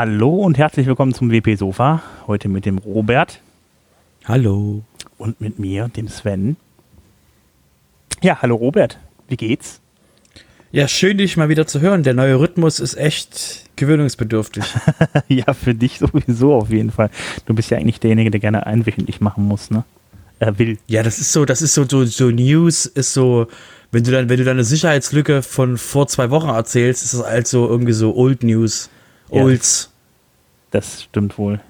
Hallo und herzlich willkommen zum WP Sofa. Heute mit dem Robert. Hallo. Und mit mir, dem Sven. Ja, hallo Robert. Wie geht's? Ja, schön, dich mal wieder zu hören. Der neue Rhythmus ist echt gewöhnungsbedürftig. ja, für dich sowieso auf jeden Fall. Du bist ja eigentlich derjenige, der gerne einwöchentlich machen muss, ne? Äh, will. Ja, das ist so, das ist so, so, so News ist so, wenn du dann, wenn du deine Sicherheitslücke von vor zwei Wochen erzählst, ist das halt so irgendwie so Old News. Olds. Ja, das stimmt wohl.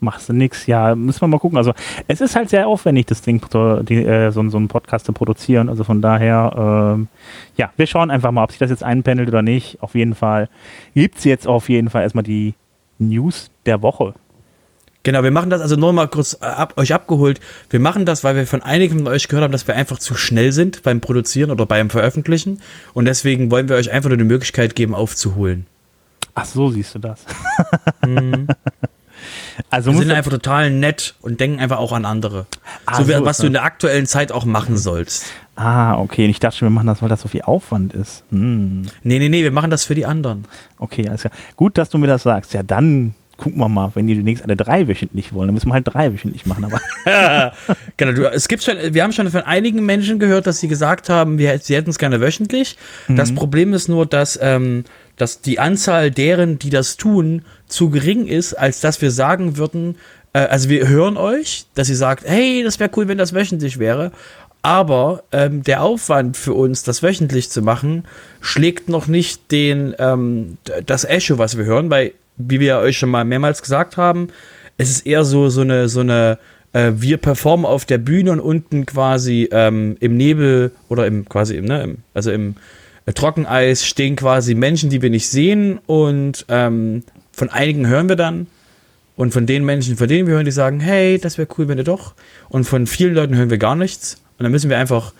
Machst du nix, ja, müssen wir mal gucken. Also es ist halt sehr aufwendig, das Ding, die, äh, so, so einen Podcast zu produzieren. Also von daher, ähm, ja, wir schauen einfach mal, ob sich das jetzt einpendelt oder nicht. Auf jeden Fall gibt es jetzt auf jeden Fall erstmal die News der Woche. Genau, wir machen das also nur mal kurz äh, ab, euch abgeholt. Wir machen das, weil wir von einigen von euch gehört haben, dass wir einfach zu schnell sind beim Produzieren oder beim Veröffentlichen. Und deswegen wollen wir euch einfach nur die Möglichkeit geben, aufzuholen. Ach so, siehst du das. mhm. Also wir sind einfach total nett und denken einfach auch an andere. Ah, so, so was du in der aktuellen Zeit auch machen sollst. Ah, okay. Und ich dachte schon, wir machen das, weil das so viel Aufwand ist. Hm. Nee, nee, nee, wir machen das für die anderen. Okay, alles klar. Gut, dass du mir das sagst. Ja, dann gucken wir mal, wenn die demnächst alle drei wöchentlich wollen, dann müssen wir halt drei wöchentlich machen. Aber genau, du, es gibt schon, wir haben schon von einigen Menschen gehört, dass sie gesagt haben, wir, sie hätten es gerne wöchentlich. Mhm. Das Problem ist nur, dass ähm, dass die Anzahl deren, die das tun, zu gering ist, als dass wir sagen würden, äh, also wir hören euch, dass ihr sagt, hey, das wäre cool, wenn das wöchentlich wäre. Aber ähm, der Aufwand für uns, das wöchentlich zu machen, schlägt noch nicht den, ähm, das Echo, was wir hören, weil, wie wir euch schon mal mehrmals gesagt haben, es ist eher so, so eine, so eine, äh, wir performen auf der Bühne und unten quasi ähm, im Nebel oder im quasi im, ne, im, also im, Trockeneis stehen quasi Menschen, die wir nicht sehen und ähm, von einigen hören wir dann und von den Menschen, von denen wir hören, die sagen, hey, das wäre cool, wenn ihr doch und von vielen Leuten hören wir gar nichts und dann müssen wir einfach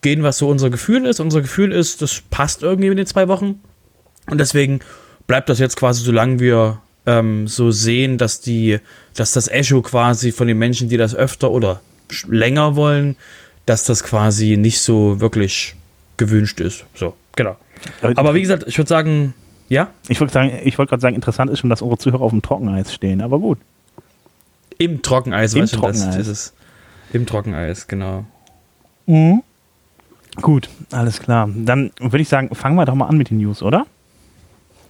gehen, was so unser Gefühl ist. Unser Gefühl ist, das passt irgendwie in den zwei Wochen und deswegen bleibt das jetzt quasi, solange wir ähm, so sehen, dass die, dass das Echo quasi von den Menschen, die das öfter oder länger wollen, dass das quasi nicht so wirklich gewünscht ist. So. Genau. Aber wie gesagt, ich würde sagen, ja? Ich würde sagen, ich wollte gerade sagen, interessant ist schon, dass unsere Zuhörer auf dem Trockeneis stehen, aber gut. Im Trockeneis, Im Trockeneis. Das, das Im Trockeneis, genau. Mhm. Gut, alles klar. Dann würde ich sagen, fangen wir doch mal an mit den News, oder?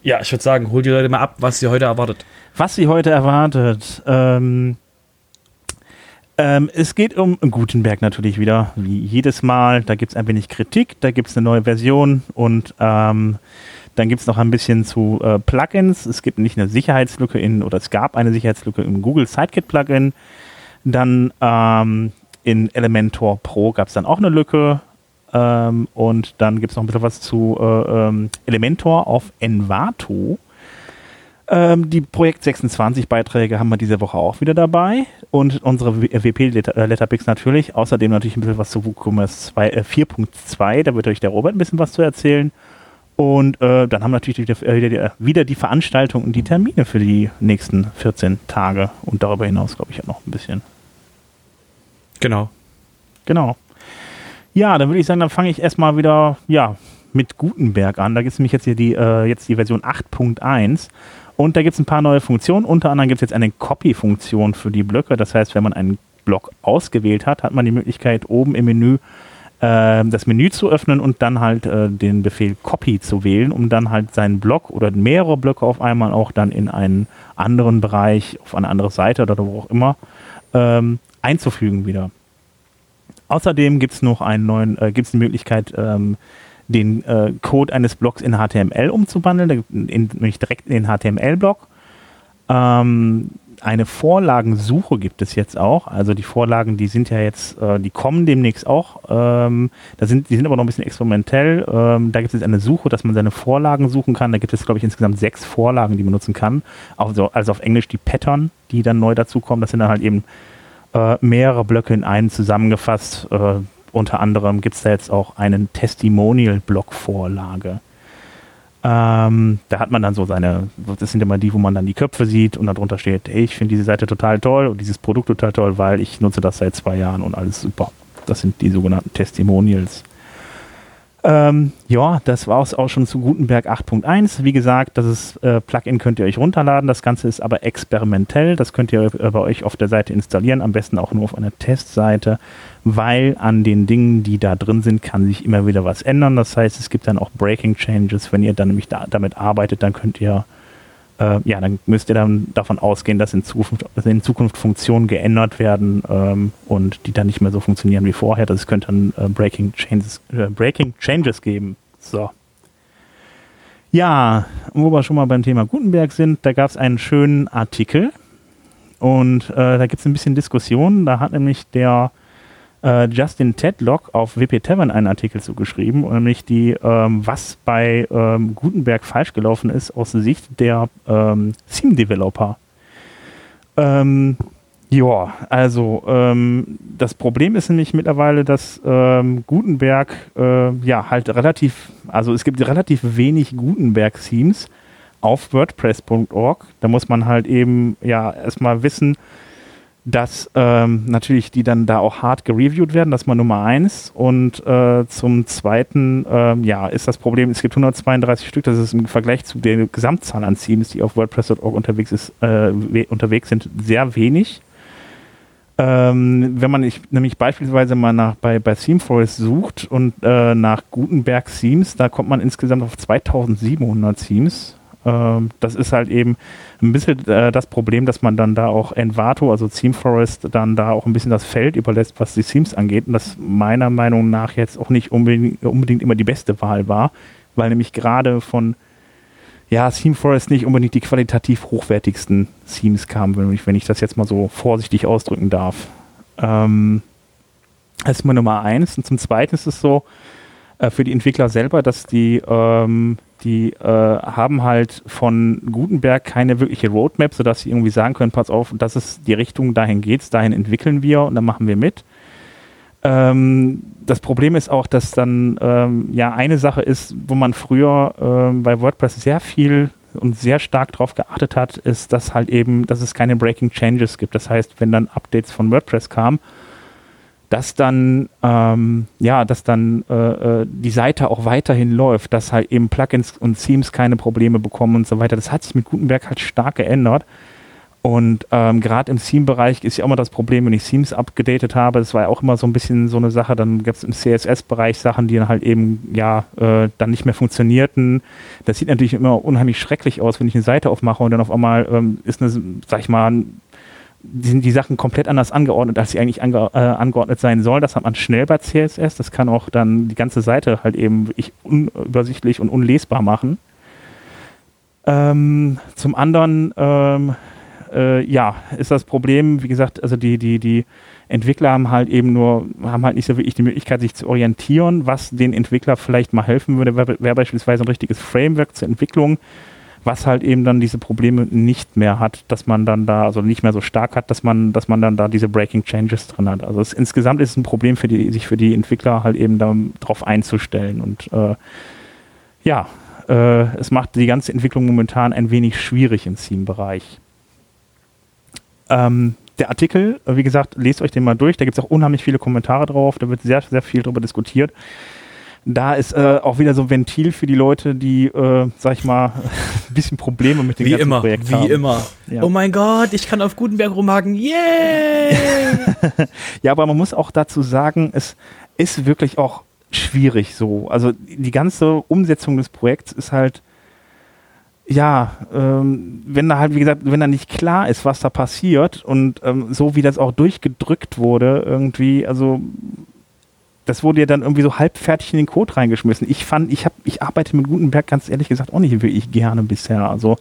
Ja, ich würde sagen, hol die Leute mal ab, was sie heute erwartet. Was sie heute erwartet. Ähm, ähm, es geht um Gutenberg natürlich wieder, wie jedes Mal. Da gibt es ein wenig Kritik, da gibt es eine neue Version und ähm, dann gibt es noch ein bisschen zu äh, Plugins. Es gibt nicht eine Sicherheitslücke in, oder es gab eine Sicherheitslücke im Google Sidekick Plugin. Dann ähm, in Elementor Pro gab es dann auch eine Lücke. Ähm, und dann gibt es noch ein bisschen was zu äh, ähm, Elementor auf Envato. Ähm, die Projekt 26 Beiträge haben wir diese Woche auch wieder dabei und unsere WP äh, Letterpicks natürlich. Außerdem natürlich ein bisschen was zu WooCommerce 4.2, da wird euch der Robert ein bisschen was zu erzählen. Und äh, dann haben wir natürlich wieder, äh, wieder die Veranstaltung und die Termine für die nächsten 14 Tage und darüber hinaus, glaube ich, auch noch ein bisschen. Genau. Genau. Ja, dann würde ich sagen, dann fange ich erstmal wieder ja, mit Gutenberg an. Da gibt es nämlich jetzt hier die, äh, jetzt die Version 8.1 und da gibt es ein paar neue Funktionen. Unter anderem gibt es jetzt eine Copy-Funktion für die Blöcke. Das heißt, wenn man einen Block ausgewählt hat, hat man die Möglichkeit, oben im Menü äh, das Menü zu öffnen und dann halt äh, den Befehl Copy zu wählen, um dann halt seinen Block oder mehrere Blöcke auf einmal auch dann in einen anderen Bereich, auf eine andere Seite oder wo auch immer ähm, einzufügen wieder. Außerdem gibt es noch einen neuen, äh, gibt es die Möglichkeit, ähm, den äh, Code eines Blocks in HTML umzuwandeln, in, nämlich direkt in den HTML-Block. Ähm, eine Vorlagensuche gibt es jetzt auch. Also die Vorlagen, die sind ja jetzt, äh, die kommen demnächst auch. Ähm, da sind, die sind aber noch ein bisschen experimentell. Ähm, da gibt es jetzt eine Suche, dass man seine Vorlagen suchen kann. Da gibt es, glaube ich, insgesamt sechs Vorlagen, die man nutzen kann. Also, also auf Englisch die Pattern, die dann neu dazukommen. Das sind dann halt eben äh, mehrere Blöcke in einen zusammengefasst. Äh, unter anderem gibt es da jetzt auch einen Testimonial-Blog-Vorlage. Ähm, da hat man dann so seine, das sind immer die, wo man dann die Köpfe sieht und darunter steht, hey, ich finde diese Seite total toll und dieses Produkt total toll, weil ich nutze das seit zwei Jahren und alles super. Das sind die sogenannten Testimonials. Ähm, ja, das war es auch schon zu Gutenberg 8.1. Wie gesagt, das ist, äh, Plugin könnt ihr euch runterladen. Das Ganze ist aber experimentell. Das könnt ihr bei euch auf der Seite installieren. Am besten auch nur auf einer Testseite, weil an den Dingen, die da drin sind, kann sich immer wieder was ändern. Das heißt, es gibt dann auch Breaking Changes. Wenn ihr dann nämlich da, damit arbeitet, dann könnt ihr äh, ja, dann müsst ihr dann davon ausgehen, dass in Zukunft, dass in Zukunft Funktionen geändert werden ähm, und die dann nicht mehr so funktionieren wie vorher. Das könnte dann äh, Breaking, Changes, äh, Breaking Changes geben. So. Ja, wo wir schon mal beim Thema Gutenberg sind, da gab es einen schönen Artikel und äh, da gibt es ein bisschen Diskussion. Da hat nämlich der äh, Justin Tedlock auf WP Tavern einen Artikel zugeschrieben, nämlich die, ähm, was bei ähm, Gutenberg falsch gelaufen ist aus Sicht der ähm, Theme-Developer. Ähm, ja, also ähm, das Problem ist nämlich mittlerweile, dass ähm, Gutenberg äh, ja halt relativ, also es gibt relativ wenig Gutenberg-Themes auf WordPress.org. Da muss man halt eben ja erstmal wissen, dass ähm, natürlich die dann da auch hart gereviewt werden, das mal Nummer eins. Und äh, zum Zweiten, ähm, ja, ist das Problem, es gibt 132 Stück, das ist im Vergleich zu der Gesamtzahl an Themes, die auf WordPress.org unterwegs, ist, äh, unterwegs sind, sehr wenig. Ähm, wenn man nicht, nämlich beispielsweise mal nach, bei, bei ThemeForest sucht und äh, nach Gutenberg Themes, da kommt man insgesamt auf 2700 Themes. Ähm, das ist halt eben ein bisschen äh, das Problem, dass man dann da auch Envato, also Theme Forest, dann da auch ein bisschen das Feld überlässt, was die Themes angeht. Und das meiner Meinung nach jetzt auch nicht unbedingt, unbedingt immer die beste Wahl war, weil nämlich gerade von ja, Theme Forest nicht unbedingt die qualitativ hochwertigsten Themes kamen, wenn ich, wenn ich das jetzt mal so vorsichtig ausdrücken darf. Ähm, das ist mal Nummer eins. Und zum Zweiten ist es so, äh, für die Entwickler selber, dass die ähm, die äh, haben halt von Gutenberg keine wirkliche Roadmap, sodass sie irgendwie sagen können, pass auf, das ist die Richtung, dahin geht's, dahin entwickeln wir und dann machen wir mit. Ähm, das Problem ist auch, dass dann ähm, ja eine Sache ist, wo man früher ähm, bei WordPress sehr viel und sehr stark darauf geachtet hat, ist, dass halt eben, dass es keine Breaking Changes gibt. Das heißt, wenn dann Updates von WordPress kamen, dass dann, ähm, ja, dass dann äh, äh, die Seite auch weiterhin läuft, dass halt eben Plugins und Themes keine Probleme bekommen und so weiter. Das hat sich mit Gutenberg halt stark geändert. Und ähm, gerade im Theme-Bereich ist ja immer das Problem, wenn ich Themes abgedatet habe, das war ja auch immer so ein bisschen so eine Sache, dann gab es im CSS-Bereich Sachen, die dann halt eben, ja, äh, dann nicht mehr funktionierten. Das sieht natürlich immer unheimlich schrecklich aus, wenn ich eine Seite aufmache und dann auf einmal ähm, ist eine, sag ich mal, sind die Sachen komplett anders angeordnet, als sie eigentlich ange äh, angeordnet sein sollen. Das hat man schnell bei CSS. Das kann auch dann die ganze Seite halt eben wirklich unübersichtlich und unlesbar machen. Ähm, zum anderen, ähm, äh, ja, ist das Problem, wie gesagt, also die, die, die Entwickler haben halt eben nur, haben halt nicht so wirklich die Möglichkeit, sich zu orientieren. Was den Entwickler vielleicht mal helfen würde, wäre wär beispielsweise ein richtiges Framework zur Entwicklung was halt eben dann diese Probleme nicht mehr hat, dass man dann da, also nicht mehr so stark hat, dass man, dass man dann da diese Breaking Changes drin hat. Also es, insgesamt ist es ein Problem für die, sich für die Entwickler halt eben darauf einzustellen. Und äh, ja, äh, es macht die ganze Entwicklung momentan ein wenig schwierig im Theme-Bereich. Ähm, der Artikel, wie gesagt, lest euch den mal durch, da gibt es auch unheimlich viele Kommentare drauf, da wird sehr, sehr viel darüber diskutiert da ist äh, auch wieder so ein Ventil für die Leute, die, äh, sag ich mal, ein bisschen Probleme mit dem wie ganzen immer, Projekt wie haben. Wie immer. Ja. Oh mein Gott, ich kann auf Gutenberg rumhaken. Yay! ja, aber man muss auch dazu sagen, es ist wirklich auch schwierig so. Also die ganze Umsetzung des Projekts ist halt, ja, ähm, wenn da halt, wie gesagt, wenn da nicht klar ist, was da passiert und ähm, so wie das auch durchgedrückt wurde, irgendwie, also das wurde ja dann irgendwie so halbfertig in den Code reingeschmissen. Ich fand, ich habe, ich arbeite mit Gutenberg ganz ehrlich gesagt auch nicht wirklich gerne bisher. Also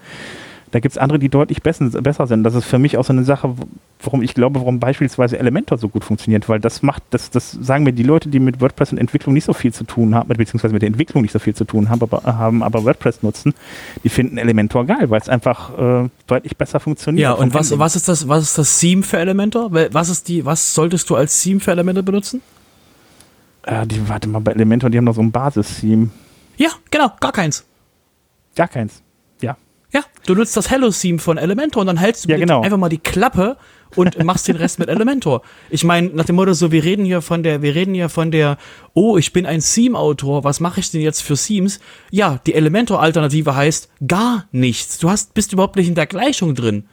da gibt es andere, die deutlich besser, besser sind. Das ist für mich auch so eine Sache, warum ich glaube, warum beispielsweise Elementor so gut funktioniert, weil das macht, das, das sagen mir die Leute, die mit WordPress und Entwicklung nicht so viel zu tun haben, beziehungsweise mit der Entwicklung nicht so viel zu tun haben, aber, haben, aber WordPress nutzen, die finden Elementor geil, weil es einfach äh, deutlich besser funktioniert. Ja, und was, was ist das, was ist das Theme für Elementor? Was ist die, was solltest du als Theme für Elementor benutzen? Äh, die, warte mal, bei Elementor, die haben noch so ein Basis-Theme. Ja, genau, gar keins. Gar keins. Ja. Ja, du nutzt das Hello-Theme von Elementor und dann hältst du ja, genau. einfach mal die Klappe und machst den Rest mit Elementor. Ich meine, nach dem Motto so, wir reden hier von der, wir reden hier von der, oh, ich bin ein Theme-Autor, was mache ich denn jetzt für Themes? Ja, die Elementor-Alternative heißt gar nichts. Du hast, bist überhaupt nicht in der Gleichung drin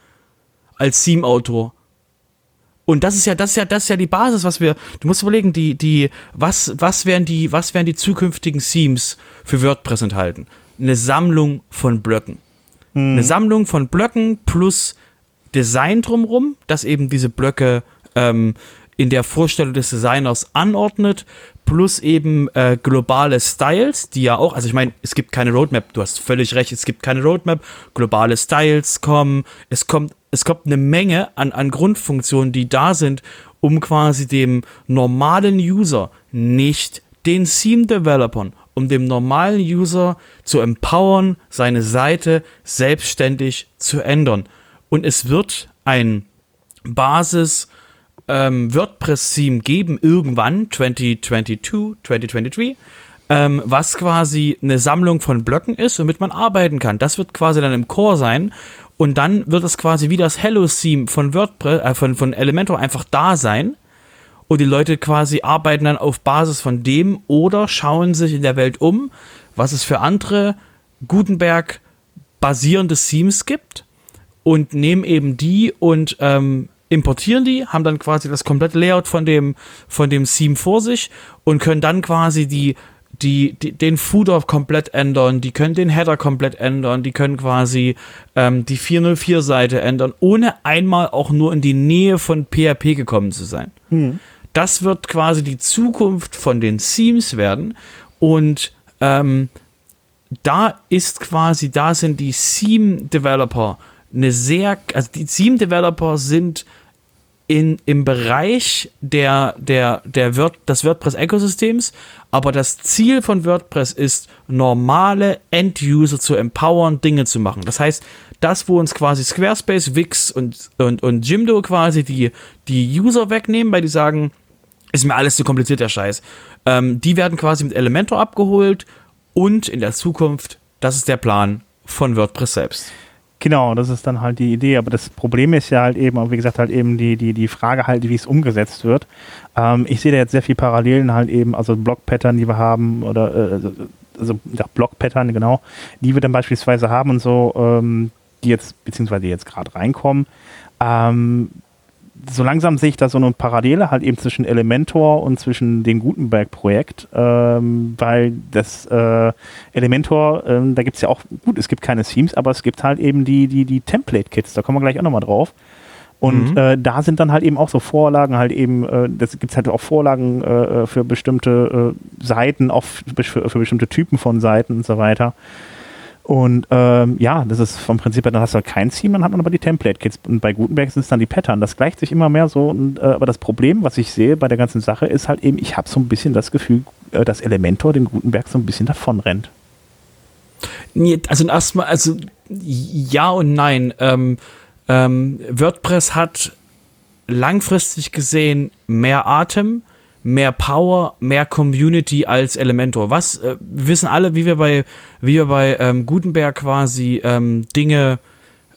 als Theme-Autor. Und das ist ja, das ist ja, das ist ja die Basis, was wir, du musst überlegen, die, die, was, was wären die, was wären die zukünftigen Themes für WordPress enthalten? Eine Sammlung von Blöcken. Mhm. Eine Sammlung von Blöcken plus Design drumrum, das eben diese Blöcke ähm, in der Vorstellung des Designers anordnet, plus eben äh, globale Styles, die ja auch, also ich meine, es gibt keine Roadmap, du hast völlig recht, es gibt keine Roadmap, globale Styles kommen, es kommt es kommt eine Menge an, an Grundfunktionen, die da sind, um quasi dem normalen User, nicht den Theme-Developern, um dem normalen User zu empowern, seine Seite selbstständig zu ändern. Und es wird ein Basis ähm, WordPress-Theme geben, irgendwann, 2022, 2023, ähm, was quasi eine Sammlung von Blöcken ist, womit man arbeiten kann. Das wird quasi dann im Core sein und dann wird es quasi wie das Hello-Theme von WordPress, äh, von, von Elementor einfach da sein. Und die Leute quasi arbeiten dann auf Basis von dem oder schauen sich in der Welt um, was es für andere Gutenberg basierende Themes gibt und nehmen eben die und ähm, importieren die, haben dann quasi das komplette Layout von dem, von dem Theme vor sich und können dann quasi die die, die, den Footer komplett ändern, die können den Header komplett ändern, die können quasi ähm, die 404-Seite ändern, ohne einmal auch nur in die Nähe von PHP gekommen zu sein. Hm. Das wird quasi die Zukunft von den Themes werden und ähm, da ist quasi, da sind die Theme-Developer eine sehr, also die Theme-Developer sind in, im Bereich der, der, der Word, des WordPress-Ökosystems, aber das Ziel von WordPress ist, normale End-User zu empowern, Dinge zu machen. Das heißt, das, wo uns quasi Squarespace, Wix und, und, und Jimdo quasi die, die User wegnehmen, weil die sagen, ist mir alles zu kompliziert, der Scheiß. Ähm, die werden quasi mit Elementor abgeholt und in der Zukunft, das ist der Plan von WordPress selbst. Genau, das ist dann halt die Idee. Aber das Problem ist ja halt eben, wie gesagt, halt eben die, die, die Frage halt, wie es umgesetzt wird. Ähm, ich sehe da jetzt sehr viel Parallelen halt eben, also Block-Pattern, die wir haben, oder äh, also, also ja, Block-Pattern, genau, die wir dann beispielsweise haben und so, ähm, die jetzt, beziehungsweise jetzt gerade reinkommen. Ähm, so langsam sehe ich da so eine Parallele halt eben zwischen Elementor und zwischen dem Gutenberg-Projekt, ähm, weil das äh, Elementor, ähm, da gibt es ja auch, gut, es gibt keine Themes, aber es gibt halt eben die, die, die Template-Kits, da kommen wir gleich auch nochmal drauf. Und mhm. äh, da sind dann halt eben auch so Vorlagen, halt eben, äh, das gibt halt auch Vorlagen äh, für bestimmte äh, Seiten, auch für, für bestimmte Typen von Seiten und so weiter. Und ähm, ja, das ist vom Prinzip her, dann hast du halt kein Theme, dann hat man aber die Template-Kits. Und bei Gutenberg sind es dann die Pattern. Das gleicht sich immer mehr so. Und, äh, aber das Problem, was ich sehe bei der ganzen Sache, ist halt eben, ich habe so ein bisschen das Gefühl, äh, dass Elementor dem Gutenberg so ein bisschen davon rennt. Also erstmal, also ja und nein. Ähm, ähm, WordPress hat langfristig gesehen mehr Atem mehr Power, mehr Community als Elementor. Was äh, wir wissen alle, wie wir bei wie wir bei ähm, Gutenberg quasi ähm, Dinge,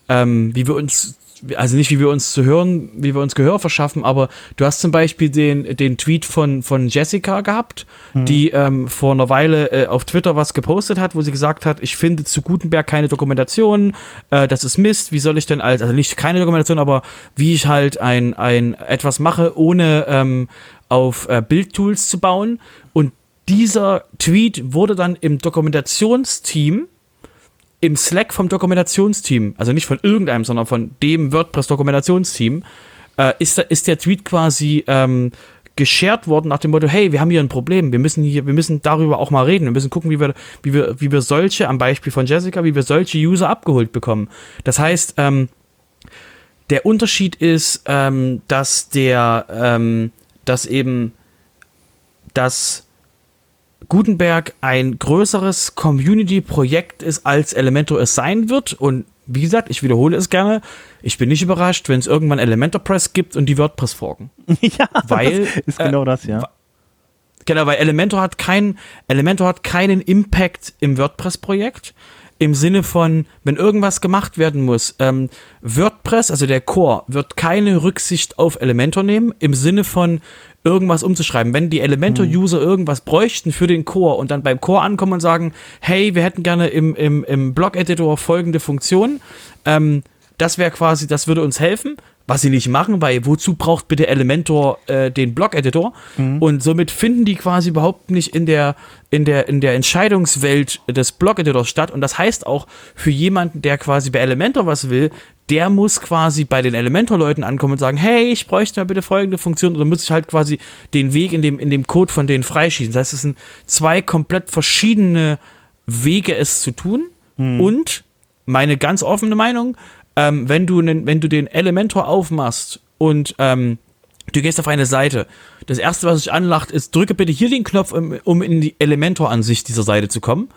ähm, wie wir uns also nicht wie wir uns zu hören, wie wir uns Gehör verschaffen, aber du hast zum Beispiel den, den Tweet von, von Jessica gehabt, mhm. die ähm, vor einer Weile äh, auf Twitter was gepostet hat, wo sie gesagt hat, ich finde zu Gutenberg keine Dokumentation, äh, das ist Mist, wie soll ich denn als, also nicht keine Dokumentation, aber wie ich halt ein, ein etwas mache, ohne ähm, auf äh, Bildtools zu bauen. Und dieser Tweet wurde dann im Dokumentationsteam im Slack vom Dokumentationsteam, also nicht von irgendeinem, sondern von dem WordPress-Dokumentationsteam, äh, ist, ist der Tweet quasi ähm, geshared worden nach dem Motto, hey, wir haben hier ein Problem, wir müssen hier, wir müssen darüber auch mal reden, wir müssen gucken, wie wir, wie wir, wie wir solche, am Beispiel von Jessica, wie wir solche User abgeholt bekommen. Das heißt, ähm, der Unterschied ist, ähm, dass der, ähm, dass eben, dass Gutenberg ein größeres Community-Projekt ist, als Elementor es sein wird. Und wie gesagt, ich wiederhole es gerne. Ich bin nicht überrascht, wenn es irgendwann Elementor Press gibt und die WordPress forken. ja, weil ist genau äh, das, ja. Genau, weil Elementor hat keinen, Elementor hat keinen Impact im WordPress-Projekt. Im Sinne von, wenn irgendwas gemacht werden muss, ähm, WordPress, also der Core, wird keine Rücksicht auf Elementor nehmen, im Sinne von irgendwas umzuschreiben. Wenn die Elementor-User mhm. irgendwas bräuchten für den Core und dann beim Core ankommen und sagen, hey, wir hätten gerne im, im, im Blog-Editor folgende Funktion, ähm, das wäre quasi, das würde uns helfen, was sie nicht machen, weil wozu braucht bitte Elementor äh, den Blog-Editor? Mhm. Und somit finden die quasi überhaupt nicht in der, in der, in der Entscheidungswelt des Blog-Editors statt. Und das heißt auch für jemanden, der quasi bei Elementor was will, der muss quasi bei den Elementor-Leuten ankommen und sagen, hey, ich bräuchte mal bitte folgende Funktion. Oder muss ich halt quasi den Weg in dem, in dem Code von denen freischießen. Das heißt, es sind zwei komplett verschiedene Wege, es zu tun. Mhm. Und meine ganz offene Meinung, ähm, wenn, du nen, wenn du den Elementor aufmachst und ähm, du gehst auf eine Seite, das erste, was sich anlacht, ist, drücke bitte hier den Knopf, um, um in die Elementor-Ansicht dieser Seite zu kommen.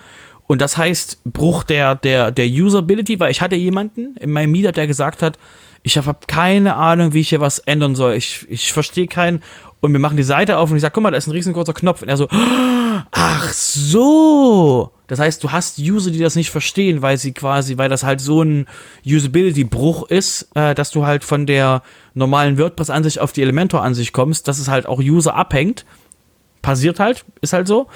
Und das heißt Bruch der, der, der Usability, weil ich hatte jemanden in meinem Meetup, der gesagt hat, ich habe keine Ahnung, wie ich hier was ändern soll. Ich, ich verstehe keinen. Und wir machen die Seite auf und ich sage, guck mal, da ist ein riesengroßer Knopf. Und er so, ach so. Das heißt, du hast User, die das nicht verstehen, weil sie quasi, weil das halt so ein Usability-Bruch ist, äh, dass du halt von der normalen WordPress-Ansicht auf die Elementor-Ansicht kommst, dass es halt auch User abhängt. Passiert halt, ist halt so.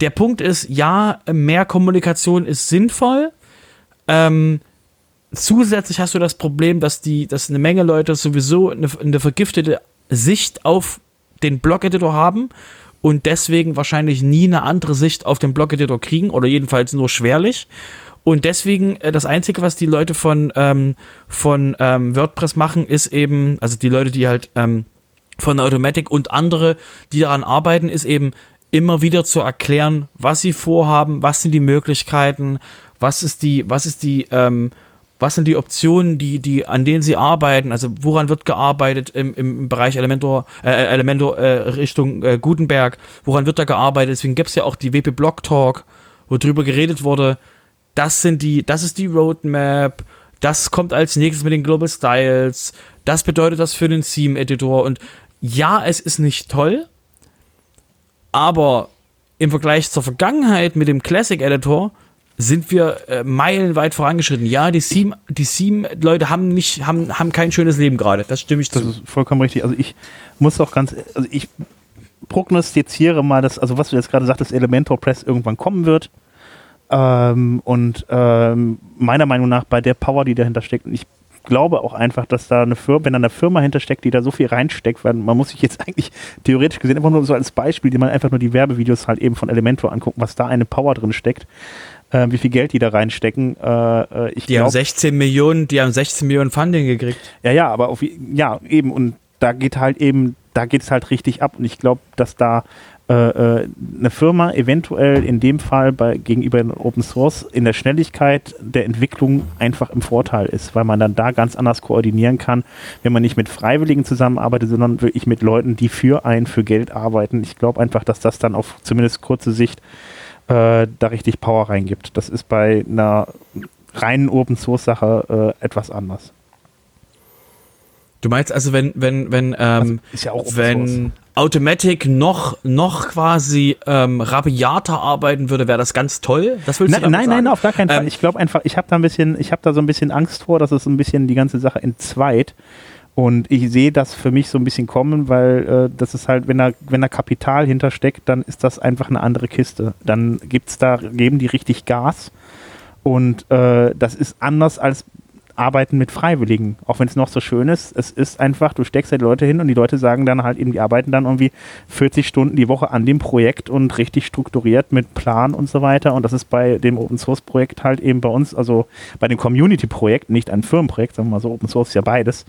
Der Punkt ist, ja, mehr Kommunikation ist sinnvoll. Ähm, zusätzlich hast du das Problem, dass die, dass eine Menge Leute sowieso eine, eine vergiftete Sicht auf den Blog-Editor haben und deswegen wahrscheinlich nie eine andere Sicht auf den Blog-Editor kriegen oder jedenfalls nur schwerlich. Und deswegen, äh, das Einzige, was die Leute von, ähm, von ähm, WordPress machen, ist eben, also die Leute, die halt ähm, von Automatic und andere, die daran arbeiten, ist eben immer wieder zu erklären, was sie vorhaben, was sind die Möglichkeiten, was ist die, was ist die, ähm, was sind die Optionen, die, die, an denen Sie arbeiten? Also woran wird gearbeitet im, im Bereich Elementor, äh, Elementor äh, Richtung äh, Gutenberg? Woran wird da gearbeitet? Deswegen gibt es ja auch die WP Blog Talk, wo drüber geredet wurde. Das sind die, das ist die Roadmap. Das kommt als nächstes mit den Global Styles. Das bedeutet das für den Theme Editor. Und ja, es ist nicht toll, aber im Vergleich zur Vergangenheit mit dem Classic Editor sind wir äh, meilenweit vorangeschritten. Ja, die Seam, die Seam-Leute haben nicht, haben, haben kein schönes Leben gerade. Das stimme ich zu. Das ist vollkommen richtig. Also ich muss auch ganz, also ich prognostiziere mal, dass, also was du jetzt gerade sagtest, Elementor Press irgendwann kommen wird. Ähm, und ähm, meiner Meinung nach bei der Power, die dahinter steckt, und ich glaube auch einfach, dass da eine Firma, wenn da eine Firma hintersteckt, die da so viel reinsteckt, weil man muss sich jetzt eigentlich theoretisch gesehen einfach nur so als Beispiel, die man einfach nur die Werbevideos halt eben von Elementor angucken, was da eine Power drin steckt äh, wie viel Geld die da reinstecken. Äh, äh ich die glaub, haben 16 Millionen, die haben 16 Millionen Funding gekriegt. Ja, ja, aber auf, ja, eben, und da geht halt eben, da geht es halt richtig ab. Und ich glaube, dass da äh, äh, eine Firma eventuell in dem Fall bei, gegenüber Open Source in der Schnelligkeit der Entwicklung einfach im Vorteil ist, weil man dann da ganz anders koordinieren kann, wenn man nicht mit Freiwilligen zusammenarbeitet, sondern wirklich mit Leuten, die für einen für Geld arbeiten. Ich glaube einfach, dass das dann auf zumindest kurze Sicht äh, da richtig Power reingibt. Das ist bei einer reinen Open Source Sache äh, etwas anders. Du meinst also, wenn, wenn, wenn, ähm, also ja wenn Automatic noch, noch quasi ähm, rabiater arbeiten würde, wäre das ganz toll? Das willst du nein, nein, sagen? nein, auf gar keinen Fall. Ähm, ich glaube einfach, ich habe da ein bisschen, ich habe da so ein bisschen Angst vor, dass es ein bisschen die ganze Sache entzweit. Und ich sehe das für mich so ein bisschen kommen, weil äh, das ist halt, wenn da, wenn da Kapital hintersteckt, dann ist das einfach eine andere Kiste. Dann gibt's da, geben die richtig Gas. Und äh, das ist anders als Arbeiten mit Freiwilligen, auch wenn es noch so schön ist. Es ist einfach, du steckst halt Leute hin und die Leute sagen dann halt eben, die arbeiten dann irgendwie 40 Stunden die Woche an dem Projekt und richtig strukturiert mit Plan und so weiter. Und das ist bei dem Open Source Projekt halt eben bei uns, also bei dem Community Projekt, nicht ein Firmenprojekt, sagen wir mal so, Open Source ist ja beides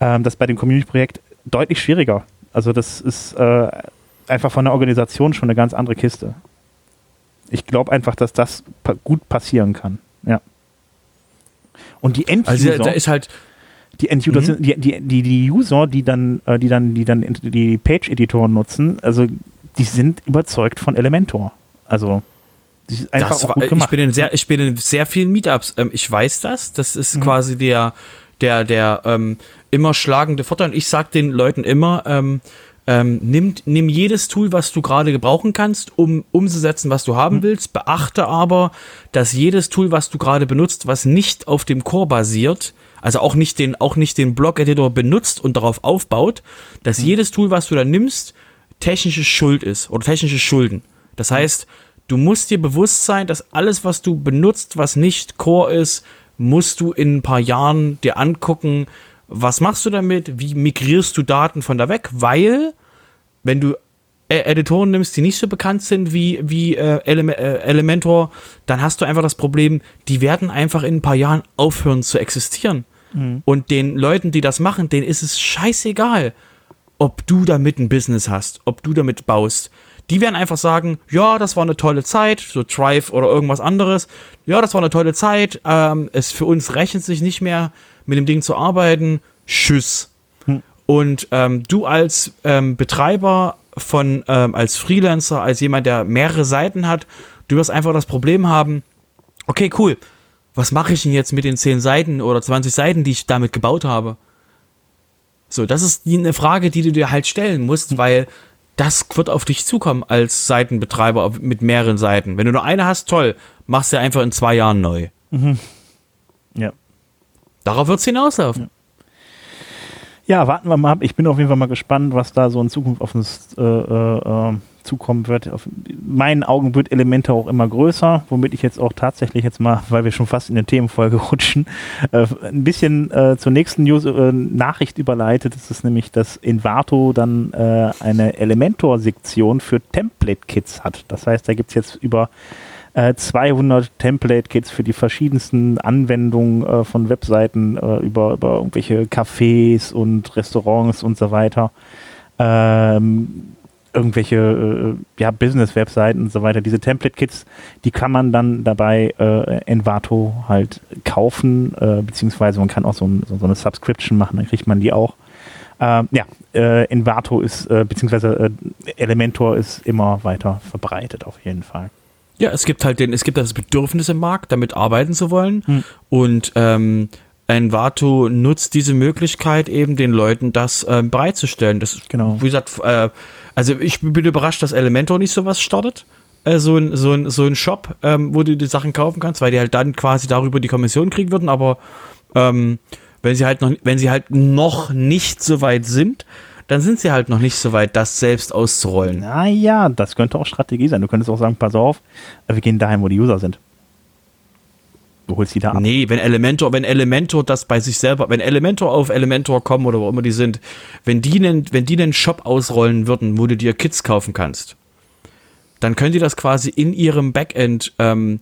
ähm, das bei dem Community-Projekt deutlich schwieriger. Also das ist äh, einfach von der Organisation schon eine ganz andere Kiste. Ich glaube einfach, dass das pa gut passieren kann. Ja. Und die End-User, also da ist halt die End-User mhm. sind die, die, die, die User, die dann, äh, die dann, die dann die Page-Editoren nutzen, also die sind überzeugt von Elementor. Also einfach war, ich bin in sehr, ich bin in sehr vielen Meetups. Ähm, ich weiß das. Das ist mhm. quasi der, der, der ähm, immer schlagende Vorteil. Und ich sage den Leuten immer, ähm, ähm, nimm, nimm jedes Tool, was du gerade gebrauchen kannst, um umzusetzen, was du haben mhm. willst. Beachte aber, dass jedes Tool, was du gerade benutzt, was nicht auf dem Core basiert, also auch nicht den, auch nicht den Blog-Editor benutzt und darauf aufbaut, dass mhm. jedes Tool, was du da nimmst, technische Schuld ist oder technische Schulden. Das heißt, du musst dir bewusst sein, dass alles, was du benutzt, was nicht Core ist, musst du in ein paar Jahren dir angucken, was machst du damit, wie migrierst du Daten von da weg, weil wenn du äh, Editoren nimmst, die nicht so bekannt sind wie, wie äh, Ele äh, Elementor, dann hast du einfach das Problem, die werden einfach in ein paar Jahren aufhören zu existieren. Mhm. Und den Leuten, die das machen, denen ist es scheißegal, ob du damit ein Business hast, ob du damit baust. Die werden einfach sagen, ja, das war eine tolle Zeit, so Drive oder irgendwas anderes. Ja, das war eine tolle Zeit. Ähm, es für uns rechnet sich nicht mehr, mit dem Ding zu arbeiten. Tschüss. Hm. Und ähm, du als ähm, Betreiber von, ähm, als Freelancer, als jemand, der mehrere Seiten hat, du wirst einfach das Problem haben, okay, cool, was mache ich denn jetzt mit den 10 Seiten oder 20 Seiten, die ich damit gebaut habe? So, das ist eine Frage, die du dir halt stellen musst, weil das wird auf dich zukommen als Seitenbetreiber mit mehreren Seiten. Wenn du nur eine hast, toll, machst du einfach in zwei Jahren neu. Mhm. Ja. Darauf wird es hinauslaufen. Ja. Ja, warten wir mal ab. Ich bin auf jeden Fall mal gespannt, was da so in Zukunft auf uns äh, äh, zukommen wird. Auf meinen Augen wird Elemente auch immer größer, womit ich jetzt auch tatsächlich jetzt mal, weil wir schon fast in der Themenfolge rutschen, äh, ein bisschen äh, zur nächsten News, äh, Nachricht überleitet. Das ist nämlich, dass Envato dann äh, eine Elementor-Sektion für Template-Kits hat. Das heißt, da gibt es jetzt über 200 äh, Template-Kits für die verschiedensten Anwendungen äh, von Webseiten äh, über, über irgendwelche Cafés und Restaurants und so weiter. Ähm, irgendwelche äh, ja, Business-Webseiten und so weiter. Diese Template-Kits, die kann man dann dabei äh, Envato halt kaufen, äh, beziehungsweise man kann auch so, ein, so, eine Subscription machen, dann kriegt man die auch. Ähm, ja, äh, Envato ist, beziehungsweise Elementor ist immer weiter verbreitet auf jeden Fall. Ja, es gibt halt den, es gibt das Bedürfnis im Markt, damit arbeiten zu wollen. Hm. Und ähm, Envato nutzt diese Möglichkeit eben den Leuten das ähm, bereitzustellen. Das genau. wie gesagt, äh, also ich bin überrascht, dass Elementor nicht sowas startet. Äh, so ein, so ein, so ein Shop, ähm, wo du die Sachen kaufen kannst, weil die halt dann quasi darüber die Kommission kriegen würden, aber ähm, wenn sie halt noch, wenn sie halt noch nicht so weit sind, dann sind sie halt noch nicht so weit, das selbst auszurollen. Naja, das könnte auch Strategie sein. Du könntest auch sagen, pass auf, wir gehen dahin, wo die User sind. Du holst die da ab. Nee, wenn Elementor, wenn Elementor das bei sich selber, wenn Elementor auf Elementor kommen oder wo immer die sind, wenn die einen, wenn die einen Shop ausrollen würden, wo du dir Kits kaufen kannst, dann können die das quasi in ihrem Backend ähm,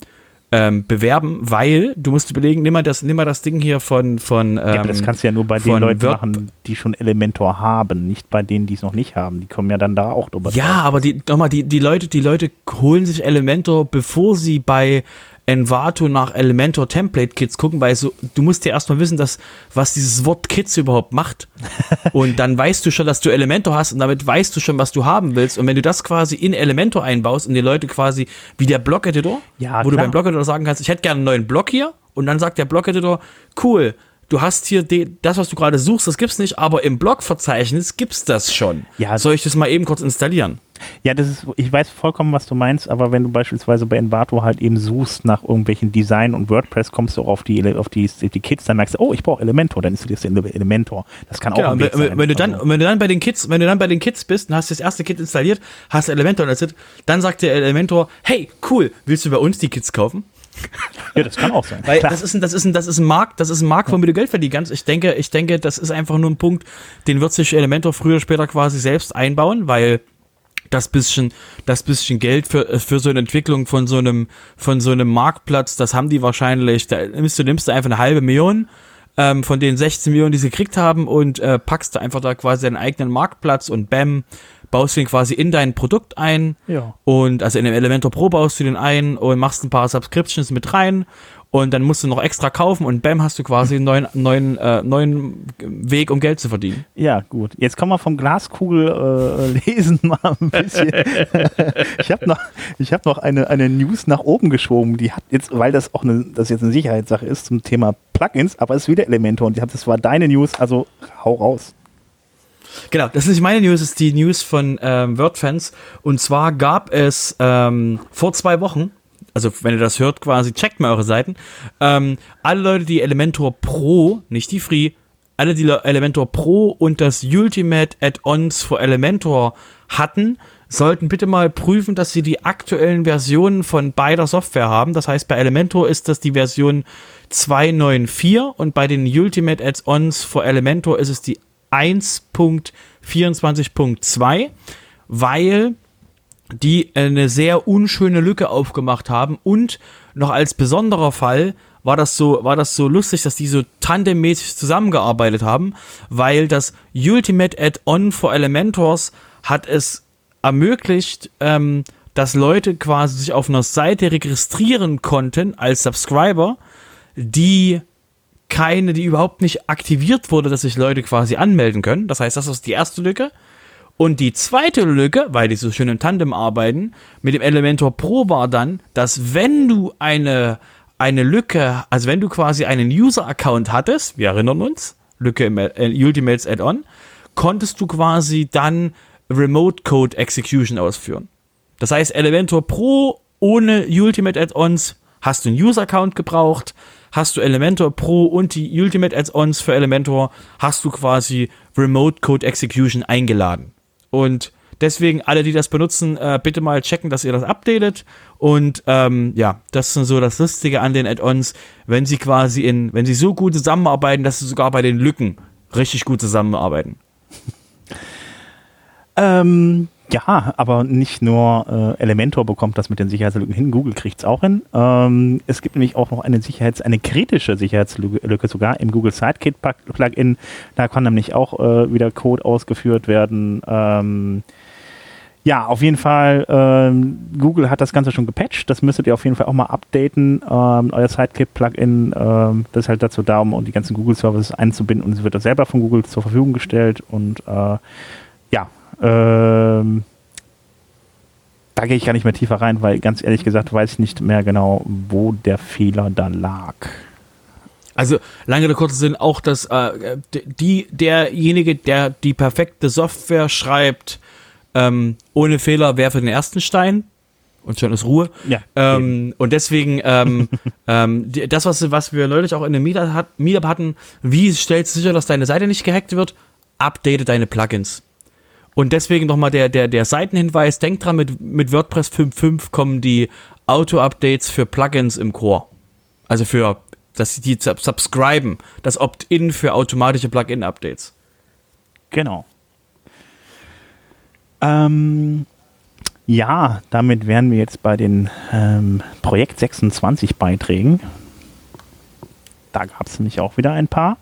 ähm, bewerben, weil du musst überlegen, nimm mal das, nimm mal das Ding hier von von. Ähm, ja, aber das kannst du ja nur bei den Leuten Word machen, die schon Elementor haben, nicht bei denen, die es noch nicht haben. Die kommen ja dann da auch drüber. Ja, drauf. aber die, nochmal, die, die Leute, die Leute holen sich Elementor, bevor sie bei Envato nach Elementor Template Kits gucken, weil so, du musst ja erstmal wissen, dass, was dieses Wort Kits überhaupt macht. und dann weißt du schon, dass du Elementor hast und damit weißt du schon, was du haben willst. Und wenn du das quasi in Elementor einbaust und die Leute quasi wie der Block-Editor, ja, wo klar. du beim Block-Editor sagen kannst, ich hätte gerne einen neuen Block hier und dann sagt der Block-Editor, cool, du hast hier das, was du gerade suchst, das gibt's nicht, aber im Blog-Verzeichnis gibt's das schon. Ja, Soll ich das mal eben kurz installieren? Ja, das ist, ich weiß vollkommen, was du meinst, aber wenn du beispielsweise bei Envato halt eben suchst nach irgendwelchen Design und WordPress, kommst du auch auf die, auf die, die Kits, dann merkst du, oh, ich brauche Elementor, dann installierst du Elementor. Das kann genau, auch ein wenn, sein. Wenn du dann, wenn du dann bei den Kits, wenn du dann bei den Kits bist und hast das erste Kit installiert, hast Elementor installiert, dann sagt der Elementor, hey, cool, willst du bei uns die Kits kaufen? Ja, das kann auch sein. Weil das ist ein, das ist ein, das ist ein Markt, das ist ein Markt, womit du Geld verdienen kannst. Ich denke, ich denke, das ist einfach nur ein Punkt, den wird sich Elementor früher oder später quasi selbst einbauen, weil das bisschen, das bisschen Geld für, für so eine Entwicklung von so einem, von so einem Marktplatz, das haben die wahrscheinlich, da nimmst du, nimmst du einfach eine halbe Million, ähm, von den 16 Millionen, die sie gekriegt haben und äh, packst du einfach da quasi deinen eigenen Marktplatz und bam, baust du den quasi in dein Produkt ein. Ja. Und also in dem Elementor Pro baust du den ein und machst ein paar Subscriptions mit rein und dann musst du noch extra kaufen und bam, hast du quasi einen neuen, neuen, äh, neuen Weg, um Geld zu verdienen. Ja, gut. Jetzt kommen wir vom Glaskugel äh, lesen mal ein bisschen. ich habe noch, ich hab noch eine, eine News nach oben geschoben, die hat jetzt, weil das auch eine, das jetzt eine Sicherheitssache ist zum Thema Plugins, aber es ist wieder Elementor und das war deine News, also hau raus. Genau, das ist nicht meine News, das ist die News von ähm, WordFans. Und zwar gab es ähm, vor zwei Wochen, also wenn ihr das hört, quasi checkt mal eure Seiten, ähm, alle Leute, die Elementor Pro, nicht die Free, alle, die Elementor Pro und das Ultimate Add-ons für Elementor hatten, sollten bitte mal prüfen, dass sie die aktuellen Versionen von beider Software haben. Das heißt, bei Elementor ist das die Version 2.9.4 und bei den Ultimate Add-ons für Elementor ist es die 1.24.2, weil die eine sehr unschöne Lücke aufgemacht haben. Und noch als besonderer Fall war das so, war das so lustig, dass die so tandemmäßig zusammengearbeitet haben, weil das Ultimate Add-on for Elementors hat es ermöglicht, ähm, dass Leute quasi sich auf einer Seite registrieren konnten als Subscriber, die keine, die überhaupt nicht aktiviert wurde, dass sich Leute quasi anmelden können. Das heißt, das ist die erste Lücke. Und die zweite Lücke, weil die so schön im Tandem arbeiten, mit dem Elementor Pro war dann, dass wenn du eine, eine Lücke, also wenn du quasi einen User-Account hattest, wir erinnern uns, Lücke im äh, Ultimates Add-on, konntest du quasi dann Remote Code Execution ausführen. Das heißt, Elementor Pro ohne Ultimate Add-ons hast du einen User-Account gebraucht, hast du Elementor Pro und die Ultimate Add-ons für Elementor, hast du quasi Remote Code Execution eingeladen. Und deswegen alle, die das benutzen, äh, bitte mal checken, dass ihr das updatet. Und ähm, ja, das ist so das Lustige an den Add-ons, wenn sie quasi in, wenn sie so gut zusammenarbeiten, dass sie sogar bei den Lücken richtig gut zusammenarbeiten. Ähm, ja, aber nicht nur äh, Elementor bekommt das mit den Sicherheitslücken hin, Google kriegt es auch hin. Ähm, es gibt nämlich auch noch eine Sicherheits-, eine kritische Sicherheitslücke sogar im Google Sidekick Plugin. Da kann nämlich auch äh, wieder Code ausgeführt werden. Ähm, ja, auf jeden Fall, ähm, Google hat das Ganze schon gepatcht. Das müsstet ihr auf jeden Fall auch mal updaten. Ähm, euer Sidekick-Plugin, ähm, das ist halt dazu da, um die ganzen Google-Services einzubinden und es wird das selber von Google zur Verfügung gestellt. Und äh, ja, ähm, da gehe ich gar nicht mehr tiefer rein, weil ganz ehrlich gesagt weiß ich nicht mehr genau, wo der Fehler da lag. Also lange der kurze Sinn auch, dass äh, die derjenige, der die perfekte Software schreibt, ähm, ohne Fehler für den ersten Stein und schon ist Ruhe. Ja, ähm, und deswegen ähm, ähm, das, was, was wir neulich auch in dem Meetup, hat, Meetup hatten, wie stellst du sicher, dass deine Seite nicht gehackt wird? Update deine Plugins. Und deswegen nochmal der, der, der Seitenhinweis, denkt dran, mit, mit WordPress 5.5 kommen die Auto-Updates für Plugins im Core. Also für, dass sie die subscriben, das Opt-in für automatische Plugin-Updates. Genau. Ähm, ja, damit wären wir jetzt bei den ähm, Projekt 26 Beiträgen. Da gab es nämlich auch wieder ein paar.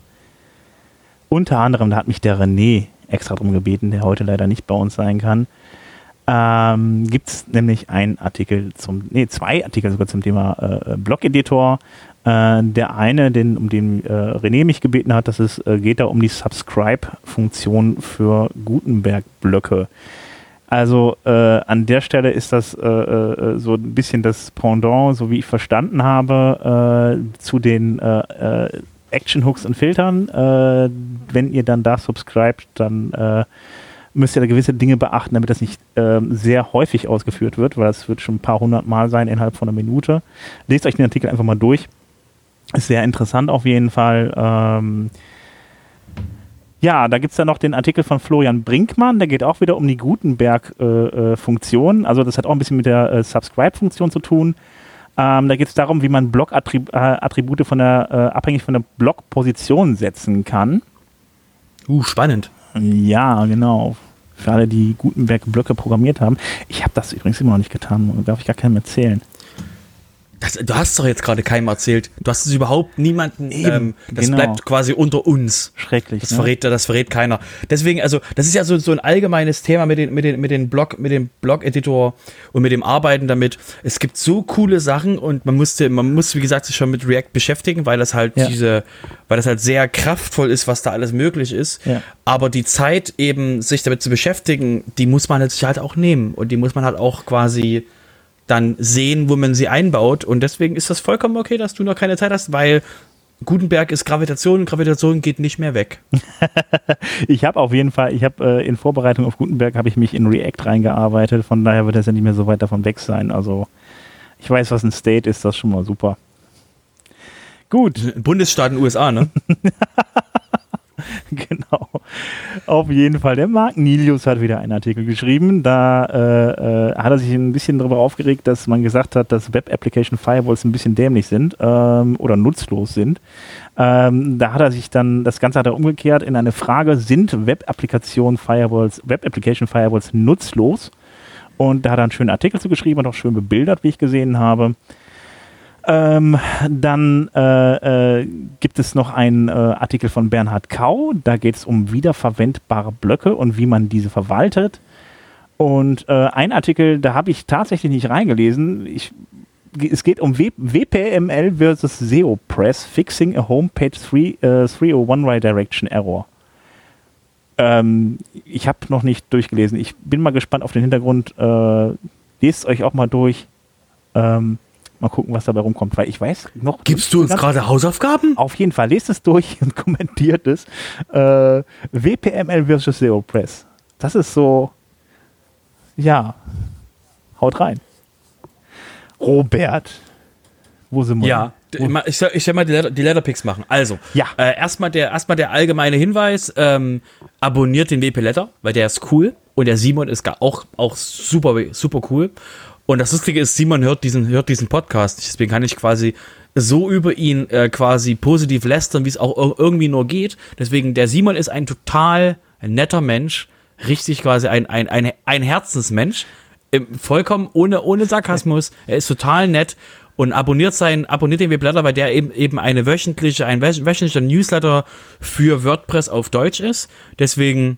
Unter anderem, da hat mich der René extra darum gebeten, der heute leider nicht bei uns sein kann. Ähm, Gibt es nämlich einen Artikel zum, nee, zwei Artikel sogar zum Thema äh, Blog-Editor. Äh, der eine, den, um den äh, René mich gebeten hat, das ist, äh, geht da um die Subscribe-Funktion für Gutenberg-Blöcke. Also äh, an der Stelle ist das äh, äh, so ein bisschen das Pendant, so wie ich verstanden habe, äh, zu den äh, äh, Action-Hooks und Filtern. Äh, wenn ihr dann da subscribt, dann äh, müsst ihr da gewisse Dinge beachten, damit das nicht äh, sehr häufig ausgeführt wird, weil das wird schon ein paar hundert Mal sein innerhalb von einer Minute. Lest euch den Artikel einfach mal durch. Ist sehr interessant auf jeden Fall. Ähm, ja, da gibt es ja noch den Artikel von Florian Brinkmann, der geht auch wieder um die Gutenberg-Funktion. Äh, äh also das hat auch ein bisschen mit der äh, Subscribe-Funktion zu tun. Ähm, da geht es darum, wie man Block-Attribute von der, äh, abhängig von der Blockposition setzen kann. Uh, spannend. Ja, genau. Für alle, die Gutenberg-Blöcke programmiert haben. Ich habe das übrigens immer noch nicht getan, darf ich gar keinem erzählen. Das, du hast doch jetzt gerade keinem erzählt. Du hast es überhaupt niemanden. ähm, das genau. bleibt quasi unter uns. Schrecklich. Das ne? verrät, das verrät keiner. Deswegen, also, das ist ja so, so ein allgemeines Thema mit den, mit den, mit den Blog, mit dem Blog-Editor und mit dem Arbeiten damit. Es gibt so coole Sachen und man musste, man muss, wie gesagt, sich schon mit React beschäftigen, weil das halt ja. diese, weil das halt sehr kraftvoll ist, was da alles möglich ist. Ja. Aber die Zeit eben, sich damit zu beschäftigen, die muss man sich halt auch nehmen und die muss man halt auch quasi dann sehen, wo man sie einbaut. Und deswegen ist das vollkommen okay, dass du noch keine Zeit hast, weil Gutenberg ist Gravitation und Gravitation geht nicht mehr weg. ich habe auf jeden Fall, ich habe äh, in Vorbereitung auf Gutenberg habe ich mich in React reingearbeitet, von daher wird das ja nicht mehr so weit davon weg sein. Also ich weiß, was ein State ist, das ist schon mal super. Gut. Bundesstaaten USA, ne? genau. Auf jeden Fall. Der Mark Nilius hat wieder einen Artikel geschrieben. Da äh, äh, hat er sich ein bisschen darüber aufgeregt, dass man gesagt hat, dass Web Application Firewalls ein bisschen dämlich sind ähm, oder nutzlos sind. Ähm, da hat er sich dann, das Ganze hat er umgekehrt in eine Frage, sind Web Application Firewalls, Web Application Firewalls nutzlos? Und da hat er einen schönen Artikel zu geschrieben und auch schön bebildert, wie ich gesehen habe. Ähm, dann äh, äh, gibt es noch einen äh, Artikel von Bernhard Kau. Da geht es um wiederverwendbare Blöcke und wie man diese verwaltet. Und äh, ein Artikel, da habe ich tatsächlich nicht reingelesen. Ich, es geht um w WPML versus SEO Press Fixing a Homepage 3, 301 Redirection Error. Ähm, ich habe noch nicht durchgelesen. Ich bin mal gespannt auf den Hintergrund. Äh, lest euch auch mal durch. Ähm, Mal gucken, was dabei rumkommt, weil ich weiß noch. Gibst du uns gerade Hausaufgaben? Auf jeden Fall. Lest es durch und kommentiert es. Äh, WPML versus Zero Press. Das ist so. Ja. Haut rein. Robert. Wo sind wir? Ja. Ich soll, ich soll mal die, Letter, die Letterpicks machen. Also, ja. Äh, erstmal, der, erstmal der allgemeine Hinweis: ähm, abonniert den WP Letter, weil der ist cool. Und der Simon ist auch, auch super, super cool. Und das Lustige ist, Simon hört diesen, hört diesen Podcast. Deswegen kann ich quasi so über ihn äh, quasi positiv lästern, wie es auch irgendwie nur geht. Deswegen, der Simon ist ein total netter Mensch. Richtig quasi ein, ein, ein, ein Herzensmensch. Vollkommen ohne, ohne Sarkasmus. Er ist total nett und abonniert sein, abonniert den Webblätter, weil der eben, eben eine wöchentliche, ein wöchentlicher Newsletter für WordPress auf Deutsch ist. Deswegen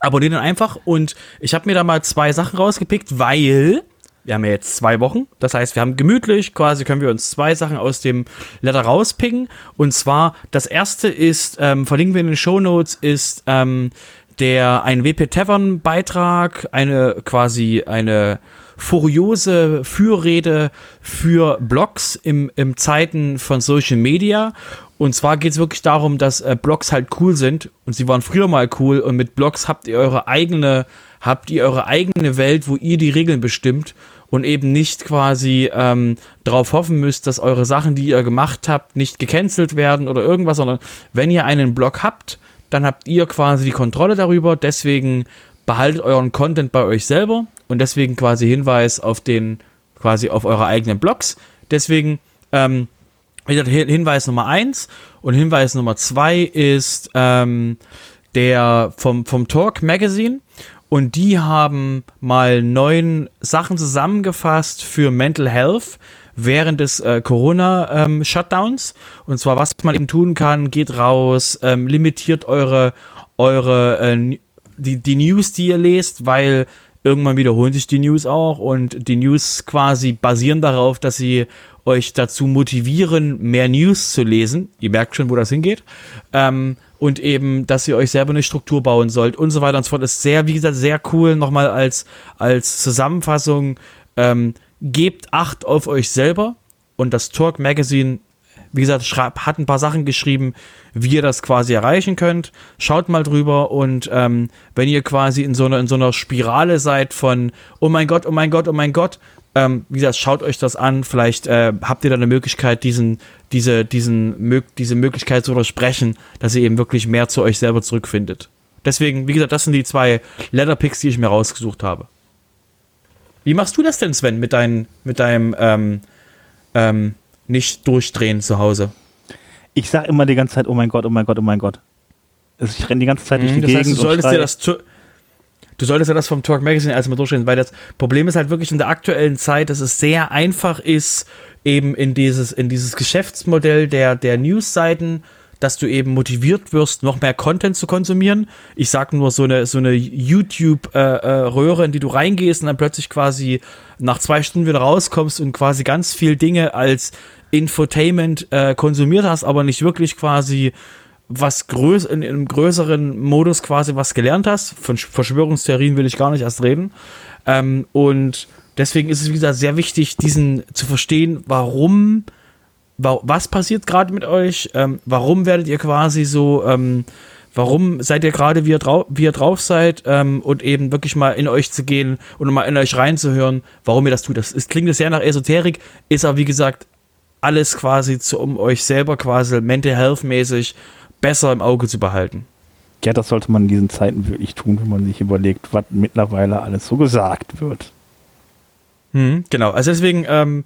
abonniert ihn einfach und ich habe mir da mal zwei Sachen rausgepickt, weil wir haben ja jetzt zwei Wochen. Das heißt, wir haben gemütlich, quasi können wir uns zwei Sachen aus dem Letter rauspicken. Und zwar, das erste ist, ähm, verlinken wir in den Show Notes, ist ähm, der ein WP Tavern Beitrag, eine quasi eine furiose Fürrede für Blogs im, im Zeiten von Social Media. Und zwar geht es wirklich darum, dass äh, Blogs halt cool sind und sie waren früher mal cool und mit Blogs habt ihr eure eigene, habt ihr eure eigene Welt, wo ihr die Regeln bestimmt und eben nicht quasi ähm, darauf hoffen müsst, dass eure Sachen, die ihr gemacht habt, nicht gecancelt werden oder irgendwas, sondern wenn ihr einen Blog habt, dann habt ihr quasi die Kontrolle darüber. Deswegen behaltet euren Content bei euch selber und deswegen quasi Hinweis auf den, quasi auf eure eigenen Blogs. Deswegen, ähm, Hinweis Nummer eins und Hinweis Nummer zwei ist ähm, der vom, vom Talk Magazine. Und die haben mal neun Sachen zusammengefasst für Mental Health während des äh, Corona-Shutdowns. Ähm, und zwar, was man eben tun kann, geht raus, ähm, limitiert eure, eure äh, die, die News, die ihr lest, weil irgendwann wiederholen sich die News auch und die News quasi basieren darauf, dass sie euch dazu motivieren, mehr News zu lesen. Ihr merkt schon, wo das hingeht. Ähm, und eben, dass ihr euch selber eine Struktur bauen sollt und so weiter und so fort. Ist sehr, wie gesagt, sehr cool. Nochmal als, als Zusammenfassung. Ähm, gebt Acht auf euch selber und das Talk Magazine, wie gesagt, schreib, hat ein paar Sachen geschrieben, wie ihr das quasi erreichen könnt. Schaut mal drüber und ähm, wenn ihr quasi in so einer, in so einer Spirale seid von, oh mein Gott, oh mein Gott, oh mein Gott, ähm, wie gesagt, schaut euch das an. Vielleicht äh, habt ihr da eine Möglichkeit, diesen, diese, diesen, diese Möglichkeit zu untersprechen, dass ihr eben wirklich mehr zu euch selber zurückfindet. Deswegen, wie gesagt, das sind die zwei Letterpicks, die ich mir rausgesucht habe. Wie machst du das denn, Sven, mit, dein, mit deinem ähm, ähm, nicht durchdrehen zu Hause? Ich sag immer die ganze Zeit, oh mein Gott, oh mein Gott, oh mein Gott. Also ich renne die ganze Zeit durch die mhm, das Gegend. Heißt, du solltest dir das Du solltest ja das vom Talk Magazine erstmal durchstehen, weil das Problem ist halt wirklich in der aktuellen Zeit, dass es sehr einfach ist, eben in dieses, in dieses Geschäftsmodell der, der News-Seiten, dass du eben motiviert wirst, noch mehr Content zu konsumieren. Ich sag nur so eine, so eine YouTube-Röhre, äh, äh, in die du reingehst und dann plötzlich quasi nach zwei Stunden wieder rauskommst und quasi ganz viel Dinge als Infotainment äh, konsumiert hast, aber nicht wirklich quasi was größ in, in einem größeren Modus quasi was gelernt hast. Von Verschwörungstheorien will ich gar nicht erst reden. Ähm, und deswegen ist es, wie gesagt, sehr wichtig, diesen zu verstehen, warum wa was passiert gerade mit euch? Ähm, warum werdet ihr quasi so, ähm, warum seid ihr gerade, wie, ihr wie ihr drauf seid ähm, und eben wirklich mal in euch zu gehen und mal in euch reinzuhören, warum ihr das tut. Das ist, klingt sehr nach Esoterik, ist aber wie gesagt alles quasi zu, um euch selber quasi mental health mäßig besser im Auge zu behalten. Ja, das sollte man in diesen Zeiten wirklich tun, wenn man sich überlegt, was mittlerweile alles so gesagt wird. Hm, genau, also deswegen ähm,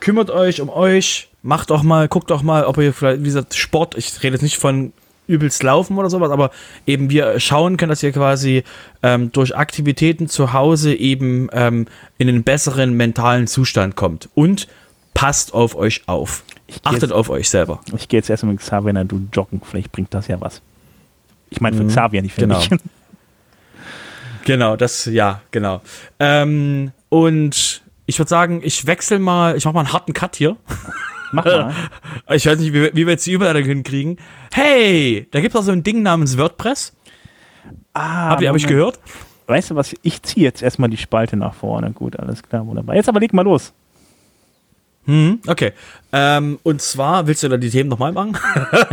kümmert euch um euch, macht auch mal, guckt auch mal, ob ihr vielleicht, wie gesagt, Sport, ich rede jetzt nicht von übelst laufen oder sowas, aber eben wir schauen können, dass ihr quasi ähm, durch Aktivitäten zu Hause eben ähm, in einen besseren mentalen Zustand kommt. Und passt auf euch auf. Achtet jetzt, auf euch selber. Ich gehe jetzt erstmal mit Xavier na, du joggen, vielleicht bringt das ja was. Ich meine für mhm. Xavier, nicht für genau. mich. Genau, das, ja, genau. Ähm, und ich würde sagen, ich wechsle mal, ich mache mal einen harten Cut hier. Mach mal. Ich weiß nicht, wie, wie wir jetzt die Überleitung hinkriegen. Hey, da gibt es auch so ein Ding namens WordPress. Ah, Hab, hab ich gehört? Weißt du was? Ich ziehe jetzt erstmal die Spalte nach vorne. Gut, alles klar, wunderbar. Jetzt aber leg mal los. Hm, okay. Ähm, und zwar, willst du da die Themen nochmal machen?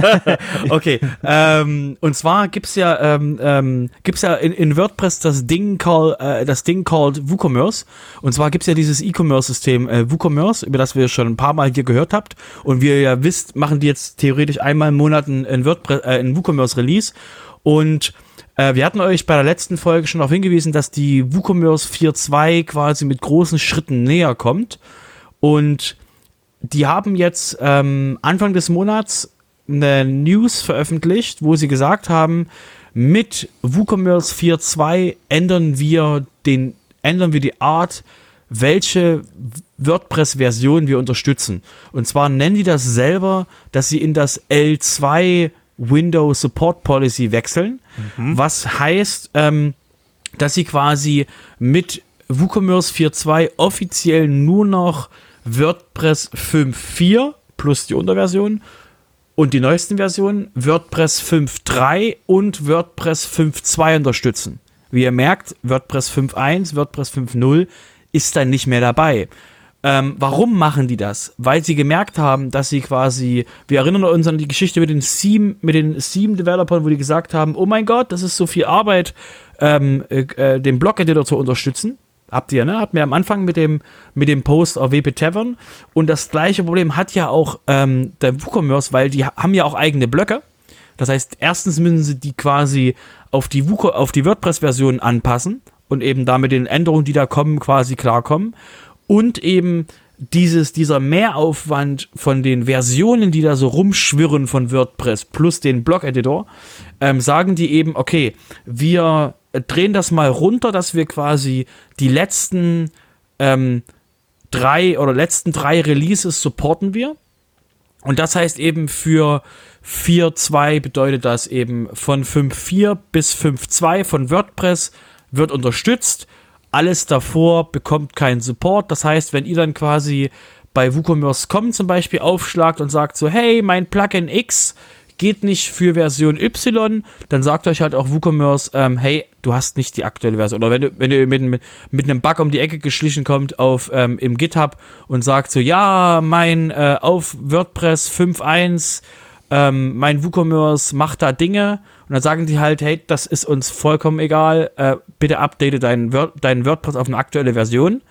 okay. Ähm, und zwar gibt's ja, ähm, ähm, gibt's ja in, in WordPress das Ding, call, äh, das Ding called WooCommerce. Und zwar gibt's ja dieses E-Commerce-System äh, WooCommerce, über das wir schon ein paar Mal hier gehört habt. Und wie ihr ja wisst, machen die jetzt theoretisch einmal im Monat ein, äh, ein WooCommerce-Release. Und äh, wir hatten euch bei der letzten Folge schon darauf hingewiesen, dass die WooCommerce 4.2 quasi mit großen Schritten näher kommt. Und die haben jetzt ähm, Anfang des Monats eine News veröffentlicht, wo sie gesagt haben, mit WooCommerce 4.2 ändern wir den, ändern wir die Art, welche WordPress-Version wir unterstützen. Und zwar nennen die das selber, dass sie in das L2 Windows Support Policy wechseln, mhm. was heißt, ähm, dass sie quasi mit WooCommerce 4.2 offiziell nur noch WordPress 5.4 plus die Unterversion und die neuesten Versionen WordPress 5.3 und WordPress 5.2 unterstützen. Wie ihr merkt, WordPress 5.1, WordPress 5.0 ist dann nicht mehr dabei. Ähm, warum machen die das? Weil sie gemerkt haben, dass sie quasi, wir erinnern uns an die Geschichte mit den Theme, mit den Theme-Developern, wo die gesagt haben, oh mein Gott, das ist so viel Arbeit, ähm, äh, äh den Blog-Editor zu unterstützen. Habt ihr, ne? Habt mir am Anfang mit dem, mit dem Post auf WP Tavern. Und das gleiche Problem hat ja auch ähm, der WooCommerce, weil die haben ja auch eigene Blöcke. Das heißt, erstens müssen sie die quasi auf die, die WordPress-Version anpassen und eben da mit den Änderungen, die da kommen, quasi klarkommen. Und eben dieses, dieser Mehraufwand von den Versionen, die da so rumschwirren von WordPress plus den Blog-Editor, ähm, sagen die eben, okay, wir drehen das mal runter, dass wir quasi die letzten ähm, drei oder letzten drei Releases supporten wir. Und das heißt eben für 4.2 bedeutet das eben von 5.4 bis 5.2 von WordPress wird unterstützt. Alles davor bekommt keinen Support. Das heißt, wenn ihr dann quasi bei WooCommerce.com zum Beispiel aufschlagt und sagt so, hey, mein Plugin X geht nicht für Version Y, dann sagt euch halt auch WooCommerce, ähm, hey, du hast nicht die aktuelle Version. Oder wenn du, wenn du mit, mit, mit einem Bug um die Ecke geschlichen kommt auf, ähm, im GitHub und sagt so, ja, mein äh, auf WordPress 5.1, ähm, mein WooCommerce macht da Dinge. Und dann sagen die halt, hey, das ist uns vollkommen egal, äh, bitte update deinen, Word, deinen WordPress auf eine aktuelle Version.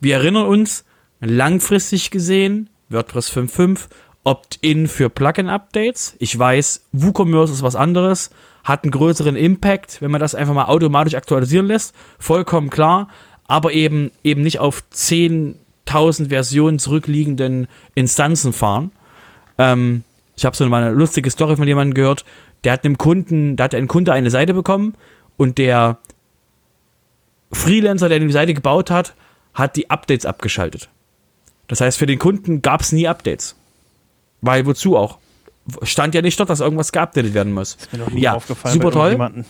Wir erinnern uns, langfristig gesehen, WordPress 5.5 Opt-in für Plugin-Updates. Ich weiß, WooCommerce ist was anderes, hat einen größeren Impact, wenn man das einfach mal automatisch aktualisieren lässt. Vollkommen klar, aber eben, eben nicht auf 10.000 Versionen zurückliegenden Instanzen fahren. Ähm, ich habe so eine lustige Story von jemandem gehört, der hat einem Kunden, da hat ein Kunde eine Seite bekommen und der Freelancer, der die Seite gebaut hat, hat die Updates abgeschaltet. Das heißt, für den Kunden gab es nie Updates. Weil wozu auch? Stand ja nicht dort, dass irgendwas geupdatet werden muss. ist mir noch nie ja, aufgefallen super toll.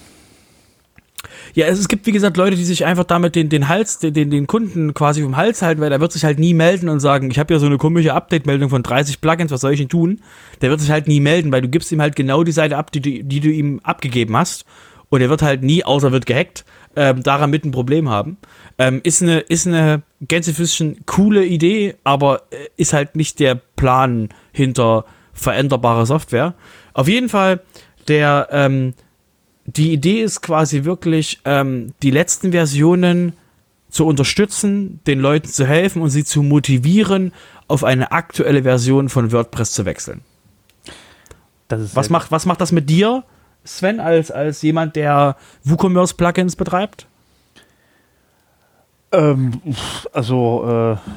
Ja, es, es, gibt, wie gesagt, Leute, die sich einfach damit den, den Hals, den, den Kunden quasi vom Hals halten, weil der wird sich halt nie melden und sagen, ich habe ja so eine komische Update-Meldung von 30 Plugins, was soll ich denn tun? Der wird sich halt nie melden, weil du gibst ihm halt genau die Seite ab, die, die, die du ihm abgegeben hast. Und er wird halt nie, außer wird gehackt, ähm, daran mit ein Problem haben. Ähm, ist eine, ist eine Gänsefüßchen coole Idee, aber äh, ist halt nicht der Plan hinter veränderbarer Software. Auf jeden Fall, der, ähm, die Idee ist quasi wirklich, ähm, die letzten Versionen zu unterstützen, den Leuten zu helfen und sie zu motivieren, auf eine aktuelle Version von WordPress zu wechseln. was, macht, was macht das mit dir, Sven, als, als jemand, der WooCommerce-Plugins betreibt? Ähm, also, äh,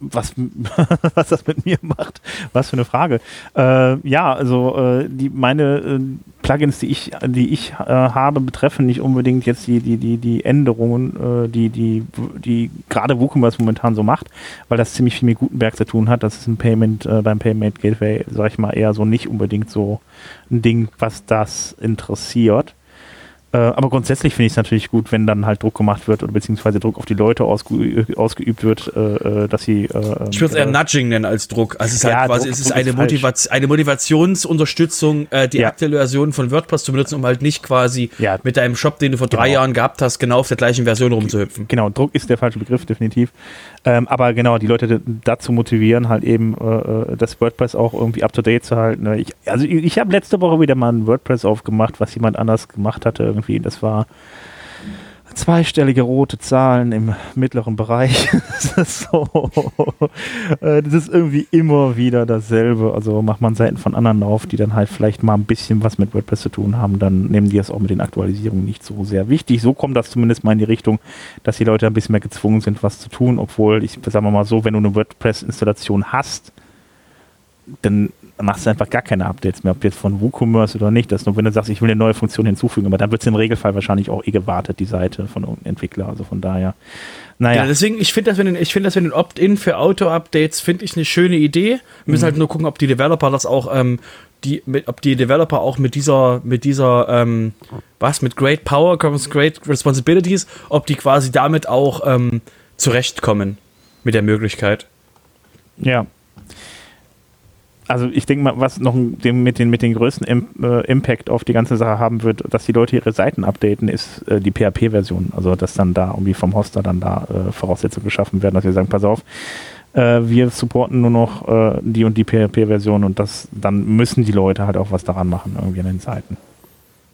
was, was das mit mir macht. Was für eine Frage. Äh, ja, also äh, die, meine äh, Plugins, die ich, die ich äh, habe, betreffen nicht unbedingt jetzt die, die, die, die Änderungen, äh, die, die, die gerade WooCommerce momentan so macht, weil das ziemlich viel mit Gutenberg zu tun hat. Das ist ein Payment beim Payment Gateway, sag ich mal, eher so nicht unbedingt so ein Ding, was das interessiert. Äh, aber grundsätzlich finde ich es natürlich gut, wenn dann halt Druck gemacht wird oder beziehungsweise Druck auf die Leute ausge ausgeübt wird, äh, äh dass sie. Äh, ich würde es eher Nudging nennen als Druck. Also es ist ja, halt quasi, Druck, es ist eine, Motiva eine Motivationsunterstützung, äh, die ja. aktuelle Version von WordPress zu benutzen, um halt nicht quasi ja. mit deinem Shop, den du vor drei genau. Jahren gehabt hast, genau auf der gleichen Version rumzuhüpfen. Genau, Druck ist der falsche Begriff, definitiv. Ähm, aber genau, die Leute dazu motivieren, halt eben äh, das WordPress auch irgendwie up to date zu halten. Ne? Ich, also ich, ich habe letzte Woche wieder mal ein WordPress aufgemacht, was jemand anders gemacht hatte irgendwie. Das war zweistellige rote Zahlen im mittleren Bereich. das, ist so, äh, das ist irgendwie immer wieder dasselbe. Also macht man Seiten von anderen auf, die dann halt vielleicht mal ein bisschen was mit WordPress zu tun haben, dann nehmen die das auch mit den Aktualisierungen nicht so sehr wichtig. So kommt das zumindest mal in die Richtung, dass die Leute ein bisschen mehr gezwungen sind, was zu tun, obwohl ich sage mal so, wenn du eine WordPress-Installation hast, dann machst du einfach gar keine Updates mehr, ob jetzt von WooCommerce oder nicht. Das nur, wenn du sagst, ich will eine neue Funktion hinzufügen, aber dann wird es im Regelfall wahrscheinlich auch eh gewartet, die Seite von einem Entwickler. Also von daher. Naja. Ja, deswegen, ich finde das, wenn ich finde das, wenn ein Opt-in für Auto-Updates, finde ich eine schöne Idee. Wir müssen mhm. halt nur gucken, ob die Developer das auch, ähm, die, mit, ob die Developer auch mit dieser, mit dieser, ähm, was, mit Great Power comes Great Responsibilities, ob die quasi damit auch ähm, zurechtkommen mit der Möglichkeit. Ja, also ich denke mal, was noch mit, den, mit den größten äh, Impact auf die ganze Sache haben wird, dass die Leute ihre Seiten updaten, ist äh, die PHP-Version. Also dass dann da irgendwie vom Hoster dann da äh, Voraussetzungen geschaffen werden, dass wir sagen, pass auf, wir supporten nur noch die und die PHP-Version und das, dann müssen die Leute halt auch was daran machen, irgendwie an den Seiten.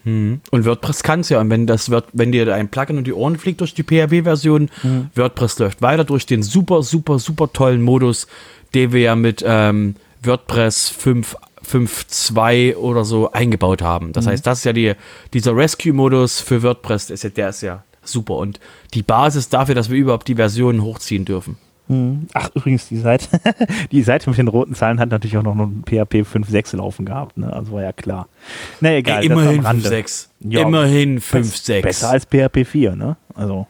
Hm. Und WordPress kann es ja. Und wenn das wird, wenn dir ein Plugin und die Ohren fliegt durch die PHP-Version, mhm. WordPress läuft weiter durch den super, super, super tollen Modus, den wir ja mit ähm, WordPress 5.2 oder so eingebaut haben. Das mhm. heißt, das ist ja die, dieser Rescue-Modus für WordPress, der ist, ja, der ist ja super und die Basis dafür, dass wir überhaupt die Versionen hochziehen dürfen. Mhm. Ach, übrigens, die Seite, die Seite mit den roten Zahlen hat natürlich auch noch ein PHP 5.6 laufen gehabt, ne? Also war ja klar. Na nee, egal. Ey, immerhin 5.6. Ja, immerhin 5.6. Besser als PHP 4, ne? Also.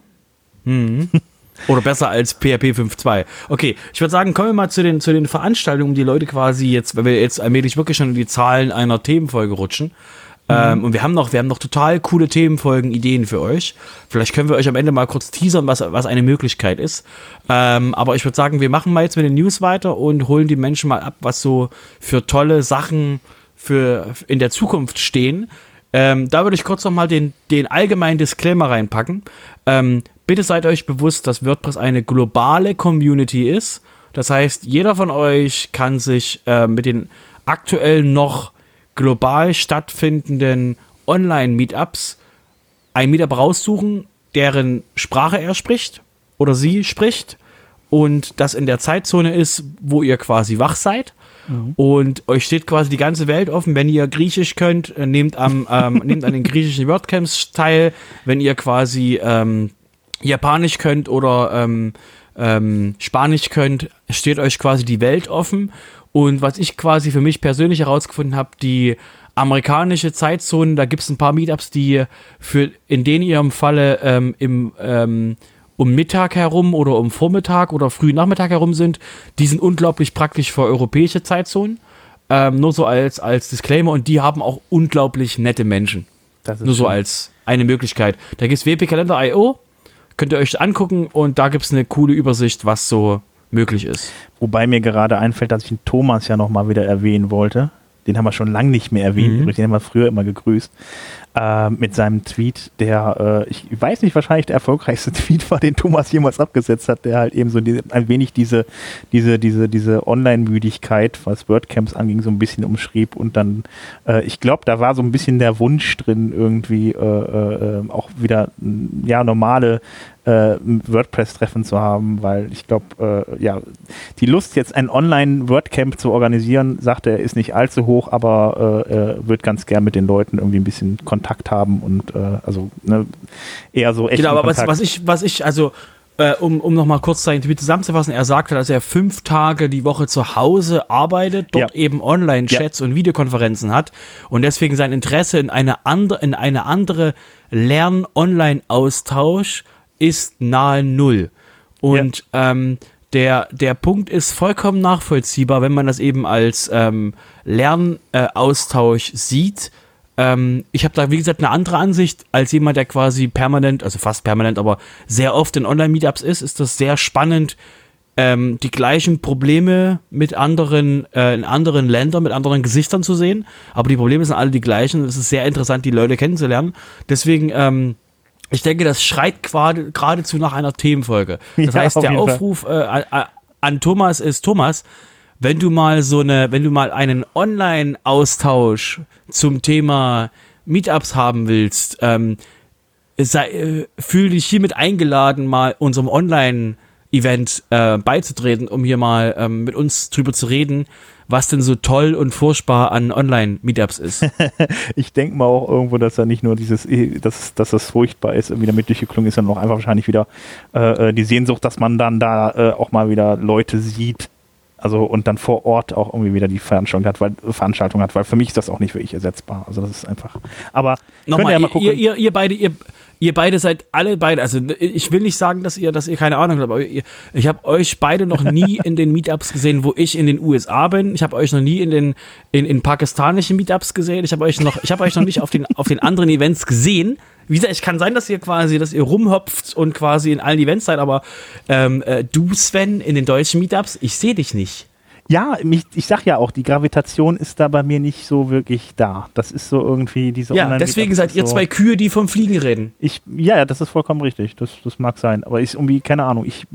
Mhm. Oder besser als PHP 5.2. Okay, ich würde sagen, kommen wir mal zu den, zu den Veranstaltungen, die Leute quasi jetzt, weil wir jetzt allmählich wirklich schon in die Zahlen einer Themenfolge rutschen. Mhm. Ähm, und wir haben noch, wir haben noch total coole Themenfolgen, Ideen für euch. Vielleicht können wir euch am Ende mal kurz teasern, was, was eine Möglichkeit ist. Ähm, aber ich würde sagen, wir machen mal jetzt mit den News weiter und holen die Menschen mal ab, was so für tolle Sachen für in der Zukunft stehen. Ähm, da würde ich kurz nochmal den, den allgemeinen Disclaimer reinpacken. Ähm, bitte seid euch bewusst, dass WordPress eine globale Community ist. Das heißt, jeder von euch kann sich äh, mit den aktuell noch global stattfindenden Online-Meetups ein Meetup raussuchen, deren Sprache er spricht oder sie spricht und das in der Zeitzone ist, wo ihr quasi wach seid. Mhm. Und euch steht quasi die ganze Welt offen. Wenn ihr Griechisch könnt, äh, nehmt, am, ähm, nehmt an den griechischen WordCamps teil. Wenn ihr quasi ähm, Japanisch könnt oder ähm, ähm, Spanisch könnt, steht euch quasi die Welt offen. Und was ich quasi für mich persönlich herausgefunden habe, die amerikanische Zeitzone, da gibt es ein paar Meetups, die für in denen ihrem Falle ähm, im ähm, um Mittag herum oder um Vormittag oder früh Nachmittag herum sind, die sind unglaublich praktisch für europäische Zeitzonen. Ähm, nur so als, als Disclaimer und die haben auch unglaublich nette Menschen. nur schön. so als eine Möglichkeit. Da gibt es wpkalender.io, Könnt ihr euch angucken und da gibt es eine coole Übersicht, was so möglich ist. Wobei mir gerade einfällt, dass ich den Thomas ja nochmal wieder erwähnen wollte. den haben wir schon lange nicht mehr erwähnt, mhm. den haben wir früher immer gegrüßt, äh, mit seinem Tweet, der, äh, ich weiß nicht, wahrscheinlich der erfolgreichste Tweet war, den Thomas jemals abgesetzt hat, der halt eben so die, ein wenig diese, diese, diese, diese Online-Müdigkeit, was WordCamps anging, so ein bisschen umschrieb und dann, äh, ich glaube, da war so ein bisschen der Wunsch drin, irgendwie äh, äh, auch wieder ja normale WordPress-Treffen zu haben, weil ich glaube, ja, die Lust, jetzt ein Online-WordCamp zu organisieren, sagt er, ist nicht allzu hoch, aber wird ganz gern mit den Leuten irgendwie ein bisschen Kontakt haben und äh, also ne, eher so echt. Genau, aber was, was ich, was ich, also äh, um, um nochmal kurz sein Tweet zusammenzufassen, er sagte, dass er fünf Tage die Woche zu Hause arbeitet, dort ja. eben Online-Chats ja. und Videokonferenzen hat und deswegen sein Interesse in eine andere, in eine andere Lern-Online-Austausch ist nahe Null. Und ja. ähm, der, der Punkt ist vollkommen nachvollziehbar, wenn man das eben als ähm, Lernaustausch äh, sieht. Ähm, ich habe da, wie gesagt, eine andere Ansicht als jemand, der quasi permanent, also fast permanent, aber sehr oft in Online-Meetups ist, ist das sehr spannend, ähm, die gleichen Probleme mit anderen, äh, in anderen Ländern, mit anderen Gesichtern zu sehen. Aber die Probleme sind alle die gleichen. Es ist sehr interessant, die Leute kennenzulernen. Deswegen, ähm, ich denke, das schreit geradezu nach einer Themenfolge. Das ja, heißt, der Aufruf äh, an Thomas ist, Thomas, wenn du mal so eine, wenn du mal einen Online-Austausch zum Thema Meetups haben willst, ähm, sei, äh, fühl dich hiermit eingeladen, mal unserem Online-Event äh, beizutreten, um hier mal ähm, mit uns drüber zu reden, was denn so toll und furchtbar an Online-Meetups ist. ich denke mal auch irgendwo, dass da nicht nur dieses, eh, dass, dass das furchtbar ist, irgendwie damit durchgeklungen ist, sondern auch einfach wahrscheinlich wieder äh, äh, die Sehnsucht, dass man dann da äh, auch mal wieder Leute sieht, also und dann vor Ort auch irgendwie wieder die Veranstaltung hat, weil Veranstaltung hat, weil für mich ist das auch nicht wirklich ersetzbar. Also das ist einfach. Aber nochmal, ja mal gucken. Ihr, ihr, ihr beide, ihr, ihr beide seid alle beide, also ich will nicht sagen, dass ihr, dass ihr keine Ahnung habt, aber ihr, ich habe euch beide noch nie in den Meetups gesehen, wo ich in den USA bin. Ich habe euch noch nie in den in, in pakistanischen Meetups gesehen. Ich habe euch noch, ich habe euch noch nicht auf den auf den anderen Events gesehen. Wie gesagt, es kann sein, dass ihr quasi, dass ihr rumhopft und quasi in allen Events seid, aber ähm, äh, du, Sven, in den deutschen Meetups, ich sehe dich nicht. Ja, mich, ich sag ja auch, die Gravitation ist da bei mir nicht so wirklich da. Das ist so irgendwie diese Ja, deswegen seid ihr so zwei Kühe, die vom Fliegen reden. Ich, ja, ja, das ist vollkommen richtig. Das, das mag sein. Aber ich irgendwie, keine Ahnung, ich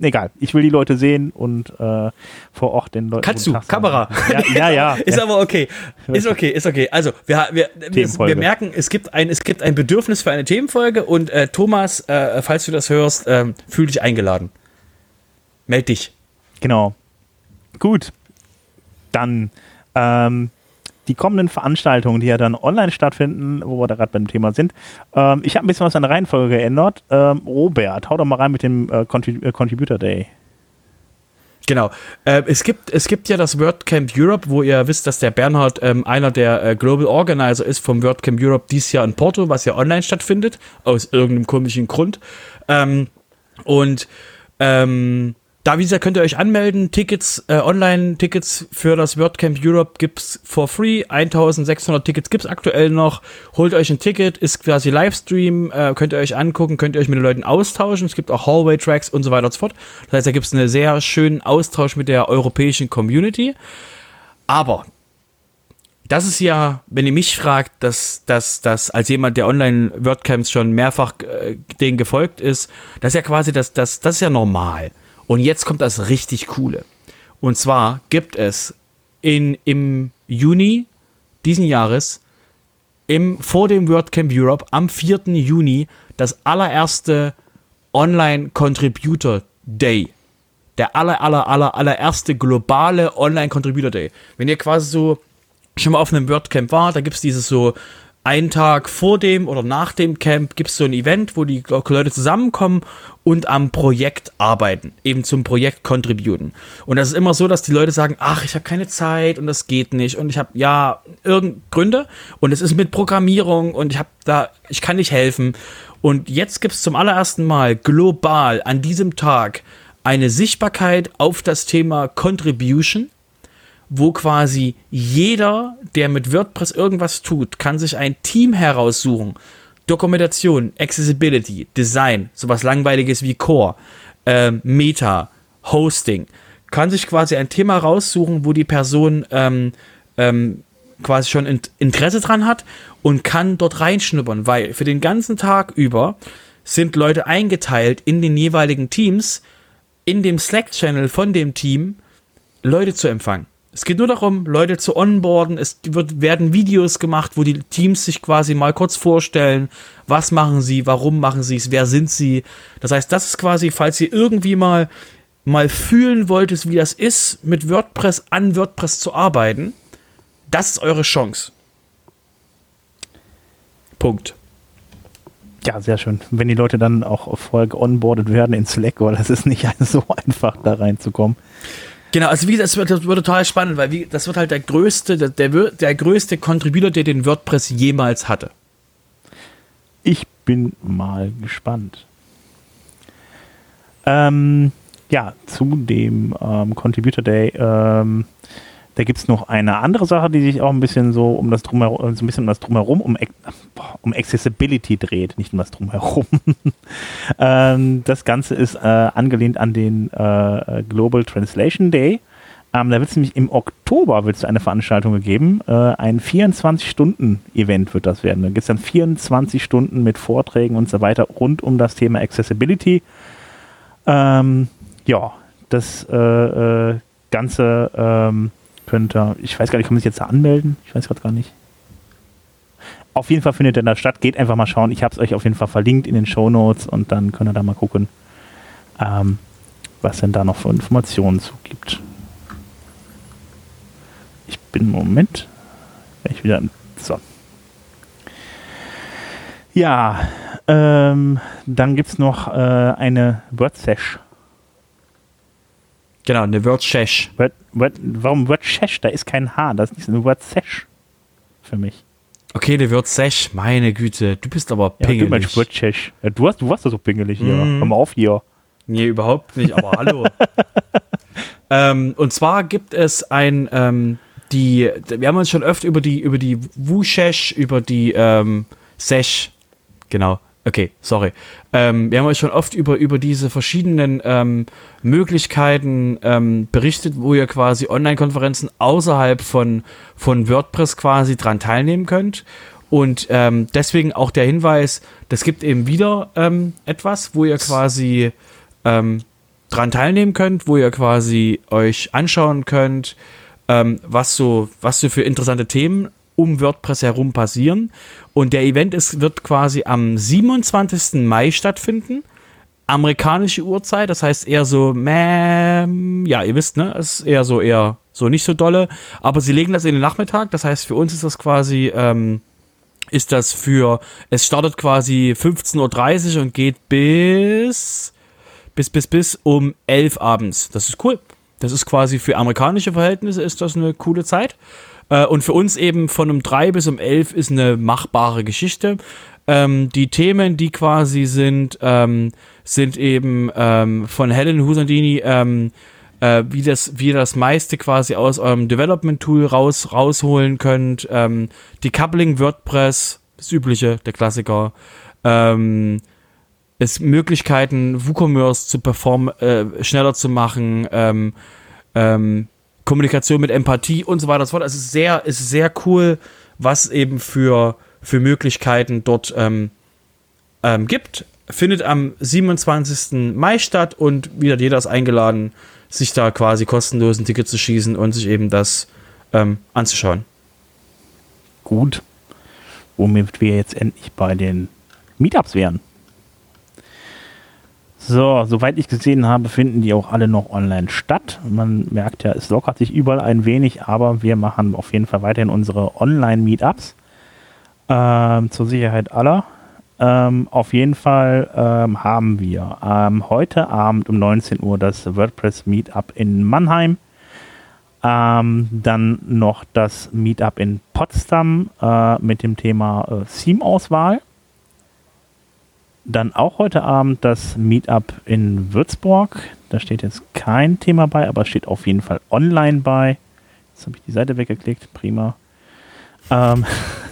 egal. Ich will die Leute sehen und äh, vor Ort den Leuten. Kannst du, Kamera. Ja, ja, ja. ist aber okay. Ist okay, ist okay. Also, wir, wir, wir, merken, es gibt, ein, es gibt ein Bedürfnis für eine Themenfolge und äh, Thomas, äh, falls du das hörst, äh, fühl dich eingeladen. Meld dich. Genau. Gut. Dann ähm, die kommenden Veranstaltungen, die ja dann online stattfinden, wo wir da gerade beim Thema sind. Ähm, ich habe ein bisschen was an der Reihenfolge geändert. Ähm, Robert, hau doch mal rein mit dem äh, Contrib äh, Contributor Day. Genau. Äh, es, gibt, es gibt ja das WordCamp Europe, wo ihr wisst, dass der Bernhard ähm, einer der äh, Global Organizer ist vom WordCamp Europe dieses Jahr in Porto, was ja online stattfindet, aus irgendeinem komischen Grund. Ähm, und ähm, da, wie gesagt, könnt ihr euch anmelden. Tickets, äh, Online-Tickets für das WordCamp Europe gibt's for free. 1600 Tickets gibt's aktuell noch. Holt euch ein Ticket, ist quasi Livestream, äh, könnt ihr euch angucken, könnt ihr euch mit den Leuten austauschen. Es gibt auch Hallway-Tracks und so weiter und so fort. Das heißt, da gibt's einen sehr schönen Austausch mit der europäischen Community. Aber das ist ja, wenn ihr mich fragt, dass dass dass als jemand, der Online-WordCamps schon mehrfach äh, denen gefolgt ist, das ist ja quasi das, das, das ist ja normal. Und jetzt kommt das richtig Coole. Und zwar gibt es in, im Juni diesen Jahres im, vor dem WordCamp Europe am 4. Juni das allererste Online Contributor Day. Der aller, aller, aller, allererste globale Online Contributor Day. Wenn ihr quasi so schon mal auf einem WordCamp war, da gibt es dieses so einen Tag vor dem oder nach dem Camp gibt es so ein Event, wo die Leute zusammenkommen und am Projekt arbeiten, eben zum Projekt contributen. Und das ist immer so, dass die Leute sagen, ach, ich habe keine Zeit und das geht nicht und ich habe ja irgendeine Gründe und es ist mit Programmierung und ich habe da, ich kann nicht helfen. Und jetzt gibt es zum allerersten Mal global an diesem Tag eine Sichtbarkeit auf das Thema Contribution wo quasi jeder, der mit WordPress irgendwas tut, kann sich ein Team heraussuchen. Dokumentation, Accessibility, Design, sowas langweiliges wie Core, äh, Meta, Hosting, kann sich quasi ein Thema raussuchen, wo die Person ähm, ähm, quasi schon Interesse dran hat und kann dort reinschnuppern, weil für den ganzen Tag über sind Leute eingeteilt in den jeweiligen Teams, in dem Slack-Channel von dem Team Leute zu empfangen. Es geht nur darum, Leute zu onboarden. Es wird, werden Videos gemacht, wo die Teams sich quasi mal kurz vorstellen, was machen sie, warum machen sie es, wer sind sie. Das heißt, das ist quasi, falls ihr irgendwie mal, mal fühlen wolltet, wie das ist, mit WordPress an WordPress zu arbeiten, das ist eure Chance. Punkt. Ja, sehr schön. Wenn die Leute dann auch vorher geonboardet werden in Slack, weil das ist nicht so einfach, da reinzukommen. Genau, also wie gesagt, das wird, das wird total spannend, weil wie, das wird halt der größte, der, der, größte Contributor, der den WordPress jemals hatte. Ich bin mal gespannt. Ähm, ja, zu dem ähm, Contributor Day ähm, da gibt es noch eine andere Sache, die sich auch ein bisschen so um das Drumherum, so ein bisschen um das Drumherum, um, um Accessibility dreht, nicht um das Drumherum. ähm, das Ganze ist äh, angelehnt an den äh, Global Translation Day. Ähm, da wird es nämlich im Oktober wird's eine Veranstaltung gegeben. Äh, ein 24-Stunden-Event wird das werden. Da gibt es dann 24 Stunden mit Vorträgen und so weiter rund um das Thema Accessibility. Ähm, ja, das äh, äh, Ganze ähm, könnte, ich weiß gar nicht, kann man sich jetzt da anmelden? Ich weiß gerade gar nicht. Auf jeden Fall findet er da statt. Geht einfach mal schauen. Ich habe es euch auf jeden Fall verlinkt in den Show Notes und dann könnt ihr da mal gucken, ähm, was denn da noch für Informationen zu gibt. Ich bin, Moment, ich wieder, so. Ja, ähm, dann gibt es noch äh, eine WordSesh Genau, eine WordSesh. Word, Word, warum WordSesh? Da ist kein H, das ist eine WordSesh für mich. Okay, eine WordSesh, meine Güte, du bist aber pingelig. Ja, du WordSesh. Ja, du, hast, du warst doch so pingelig hier. Mm. Komm mal auf hier. Nee, überhaupt nicht, aber hallo. ähm, und zwar gibt es ein, ähm, die, wir haben uns schon öfter über die, über die WooSesh, über die ähm, Sesh, genau, Okay, sorry. Ähm, wir haben euch schon oft über, über diese verschiedenen ähm, Möglichkeiten ähm, berichtet, wo ihr quasi Online-Konferenzen außerhalb von, von WordPress quasi dran teilnehmen könnt. Und ähm, deswegen auch der Hinweis, das gibt eben wieder ähm, etwas, wo ihr quasi ähm, dran teilnehmen könnt, wo ihr quasi euch anschauen könnt, was so, was so für interessante Themen um WordPress herum passieren. Und der Event ist, wird quasi am 27. Mai stattfinden. Amerikanische Uhrzeit, das heißt eher so, mäh, ja, ihr wisst, ne, es ist eher so, eher so nicht so dolle. Aber sie legen das in den Nachmittag, das heißt für uns ist das quasi, ähm, ist das für, es startet quasi 15.30 Uhr und geht bis, bis, bis, bis um 11 abends. Das ist cool. Das ist quasi für amerikanische Verhältnisse ist das eine coole Zeit. Äh, und für uns eben von um drei bis um elf ist eine machbare Geschichte. Ähm, die Themen, die quasi sind, ähm, sind eben ähm, von Helen Husandini, ähm, äh, wie, das, wie ihr das meiste quasi aus eurem Development-Tool raus, rausholen könnt. Ähm, Decoupling WordPress, das übliche, der Klassiker. Ähm, es Möglichkeiten, WooCommerce zu performen, äh, schneller zu machen, ähm, ähm, Kommunikation mit Empathie und so weiter und so fort. Es ist sehr, ist sehr cool, was eben für, für Möglichkeiten dort ähm, ähm, gibt. Findet am 27. Mai statt und wieder jeder ist eingeladen, sich da quasi kostenlos ein Ticket zu schießen und sich eben das ähm, anzuschauen. Gut. Womit wir jetzt endlich bei den Meetups wären. So, soweit ich gesehen habe, finden die auch alle noch online statt. Man merkt ja, es lockert sich überall ein wenig, aber wir machen auf jeden Fall weiterhin unsere Online-Meetups ähm, zur Sicherheit aller. Ähm, auf jeden Fall ähm, haben wir ähm, heute Abend um 19 Uhr das WordPress Meetup in Mannheim. Ähm, dann noch das Meetup in Potsdam äh, mit dem Thema äh, Theme-Auswahl. Dann auch heute Abend das Meetup in Würzburg. Da steht jetzt kein Thema bei, aber steht auf jeden Fall online bei. Jetzt habe ich die Seite weggeklickt. Prima. Ähm,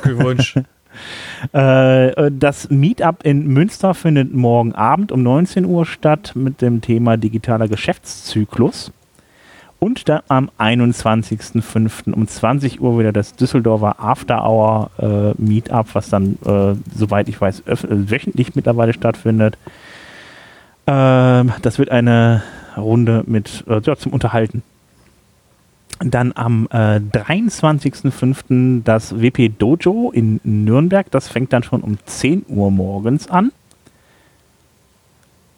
Glückwunsch. Äh, das Meetup in Münster findet morgen Abend um 19 Uhr statt mit dem Thema digitaler Geschäftszyklus. Und dann am 21.05. um 20 Uhr wieder das Düsseldorfer After Hour äh, Meetup, was dann, äh, soweit ich weiß, äh, wöchentlich mittlerweile stattfindet. Ähm, das wird eine Runde mit äh, ja, zum Unterhalten. Dann am äh, 23.05. das WP Dojo in Nürnberg. Das fängt dann schon um 10 Uhr morgens an.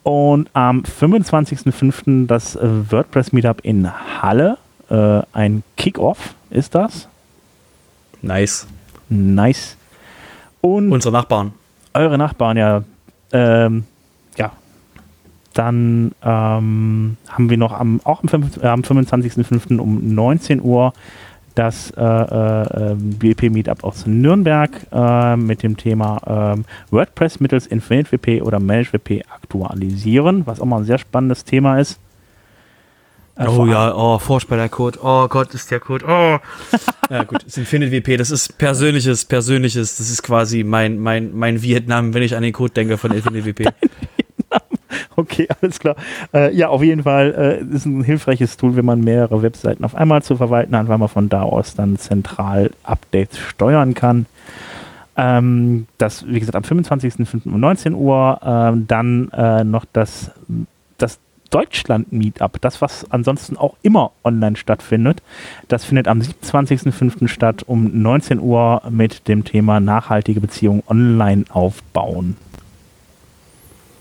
Und am 25.05. das äh, WordPress Meetup in Halle. Äh, ein Kickoff ist das. Nice. Nice. Und Unsere Nachbarn. eure Nachbarn, ja. Ähm, ja. Dann ähm, haben wir noch am, auch am, äh, am 25.05. um 19 Uhr das äh, äh, WP Meetup aus Nürnberg äh, mit dem Thema ähm, WordPress mittels Infinite WP oder Managed WP aktualisieren, was auch mal ein sehr spannendes Thema ist. Äh, Oh ja, oh, furchtbar der Code. Oh Gott, ist der Code. Oh. ja gut, das Infinite WP, das ist persönliches, persönliches. Das ist quasi mein, mein, mein Vietnam, wenn ich an den Code denke von Infinite WP. Okay, alles klar. Äh, ja, auf jeden Fall äh, ist ein hilfreiches Tool, wenn man mehrere Webseiten auf einmal zu verwalten hat, weil man von da aus dann zentral Updates steuern kann. Ähm, das, wie gesagt, am 25.05. um 19 Uhr. Ähm, dann äh, noch das, das Deutschland-Meetup, das, was ansonsten auch immer online stattfindet. Das findet am 27.05. statt um 19 Uhr mit dem Thema nachhaltige Beziehungen online aufbauen.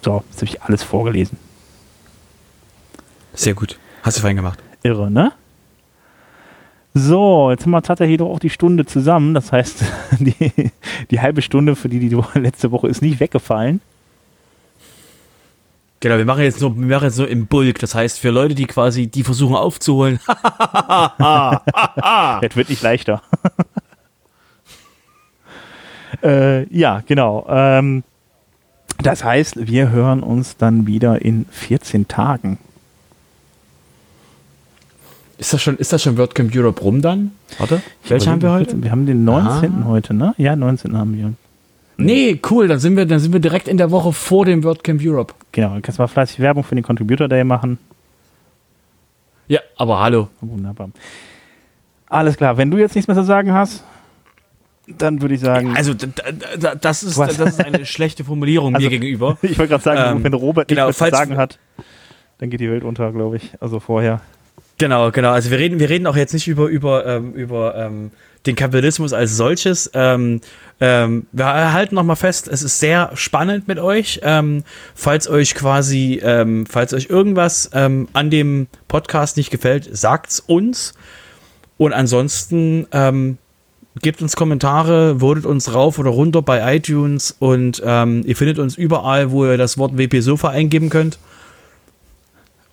So, jetzt habe ich alles vorgelesen. Sehr gut. Hast du fein gemacht. Irre, ne? So, jetzt haben wir tatsächlich doch auch die Stunde zusammen. Das heißt, die, die halbe Stunde, für die die letzte Woche ist nicht weggefallen. Genau, wir machen jetzt nur, wir machen jetzt nur im Bulk. Das heißt, für Leute, die quasi, die versuchen aufzuholen. Das wird nicht leichter. äh, ja, genau. Ähm, das heißt, wir hören uns dann wieder in 14 Tagen. Ist das schon, ist das schon WordCamp Europe rum dann? Warte. Welche haben wir heute? Wir haben den 19. Ah. heute, ne? Ja, 19. haben wir. Nee, cool, dann sind wir, dann sind wir direkt in der Woche vor dem WordCamp Europe. Genau, dann kannst du mal fleißig Werbung für den Contributor Day machen. Ja, aber hallo. Wunderbar. Alles klar, wenn du jetzt nichts mehr zu sagen hast, dann würde ich sagen, Also, das ist, das ist eine schlechte Formulierung Also- mir gegenüber. ich wollte gerade sagen, ähm, wenn Robert genau, nichts zu sagen hat, dann geht die Welt unter, glaube ich. Also vorher. Genau, genau. Also wir reden, wir reden auch jetzt nicht über, über, ähm, über ähm, den Kapitalismus als solches. Ähm, ähm, wir halten noch mal fest, es ist sehr spannend mit euch. Ähm, falls euch quasi, ähm, falls euch irgendwas ähm, an dem Podcast nicht gefällt, sagt's uns. Und ansonsten ähm, gebt uns Kommentare, votet uns rauf oder runter bei iTunes und ähm, ihr findet uns überall, wo ihr das Wort WP Sofa eingeben könnt.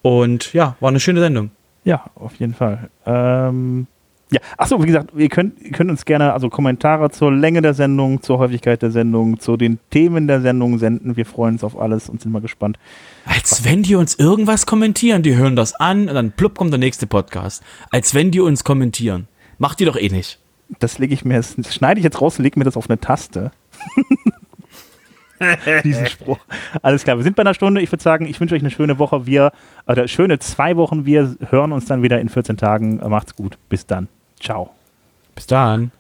Und ja, war eine schöne Sendung. Ja, auf jeden Fall. Ähm, ja, achso, wie gesagt, ihr könnt, ihr könnt uns gerne also Kommentare zur Länge der Sendung, zur Häufigkeit der Sendung, zu den Themen der Sendung senden. Wir freuen uns auf alles und sind mal gespannt. Als wenn die uns irgendwas kommentieren. Die hören das an und dann plupp kommt der nächste Podcast. Als wenn die uns kommentieren. Macht die doch eh nicht. Das lege ich mir, das schneide ich jetzt raus und lege mir das auf eine Taste. Diesen Spruch. Alles klar, wir sind bei einer Stunde. Ich würde sagen, ich wünsche euch eine schöne Woche. Wir, oder schöne zwei Wochen. Wir hören uns dann wieder in 14 Tagen. Macht's gut. Bis dann. Ciao. Bis dann.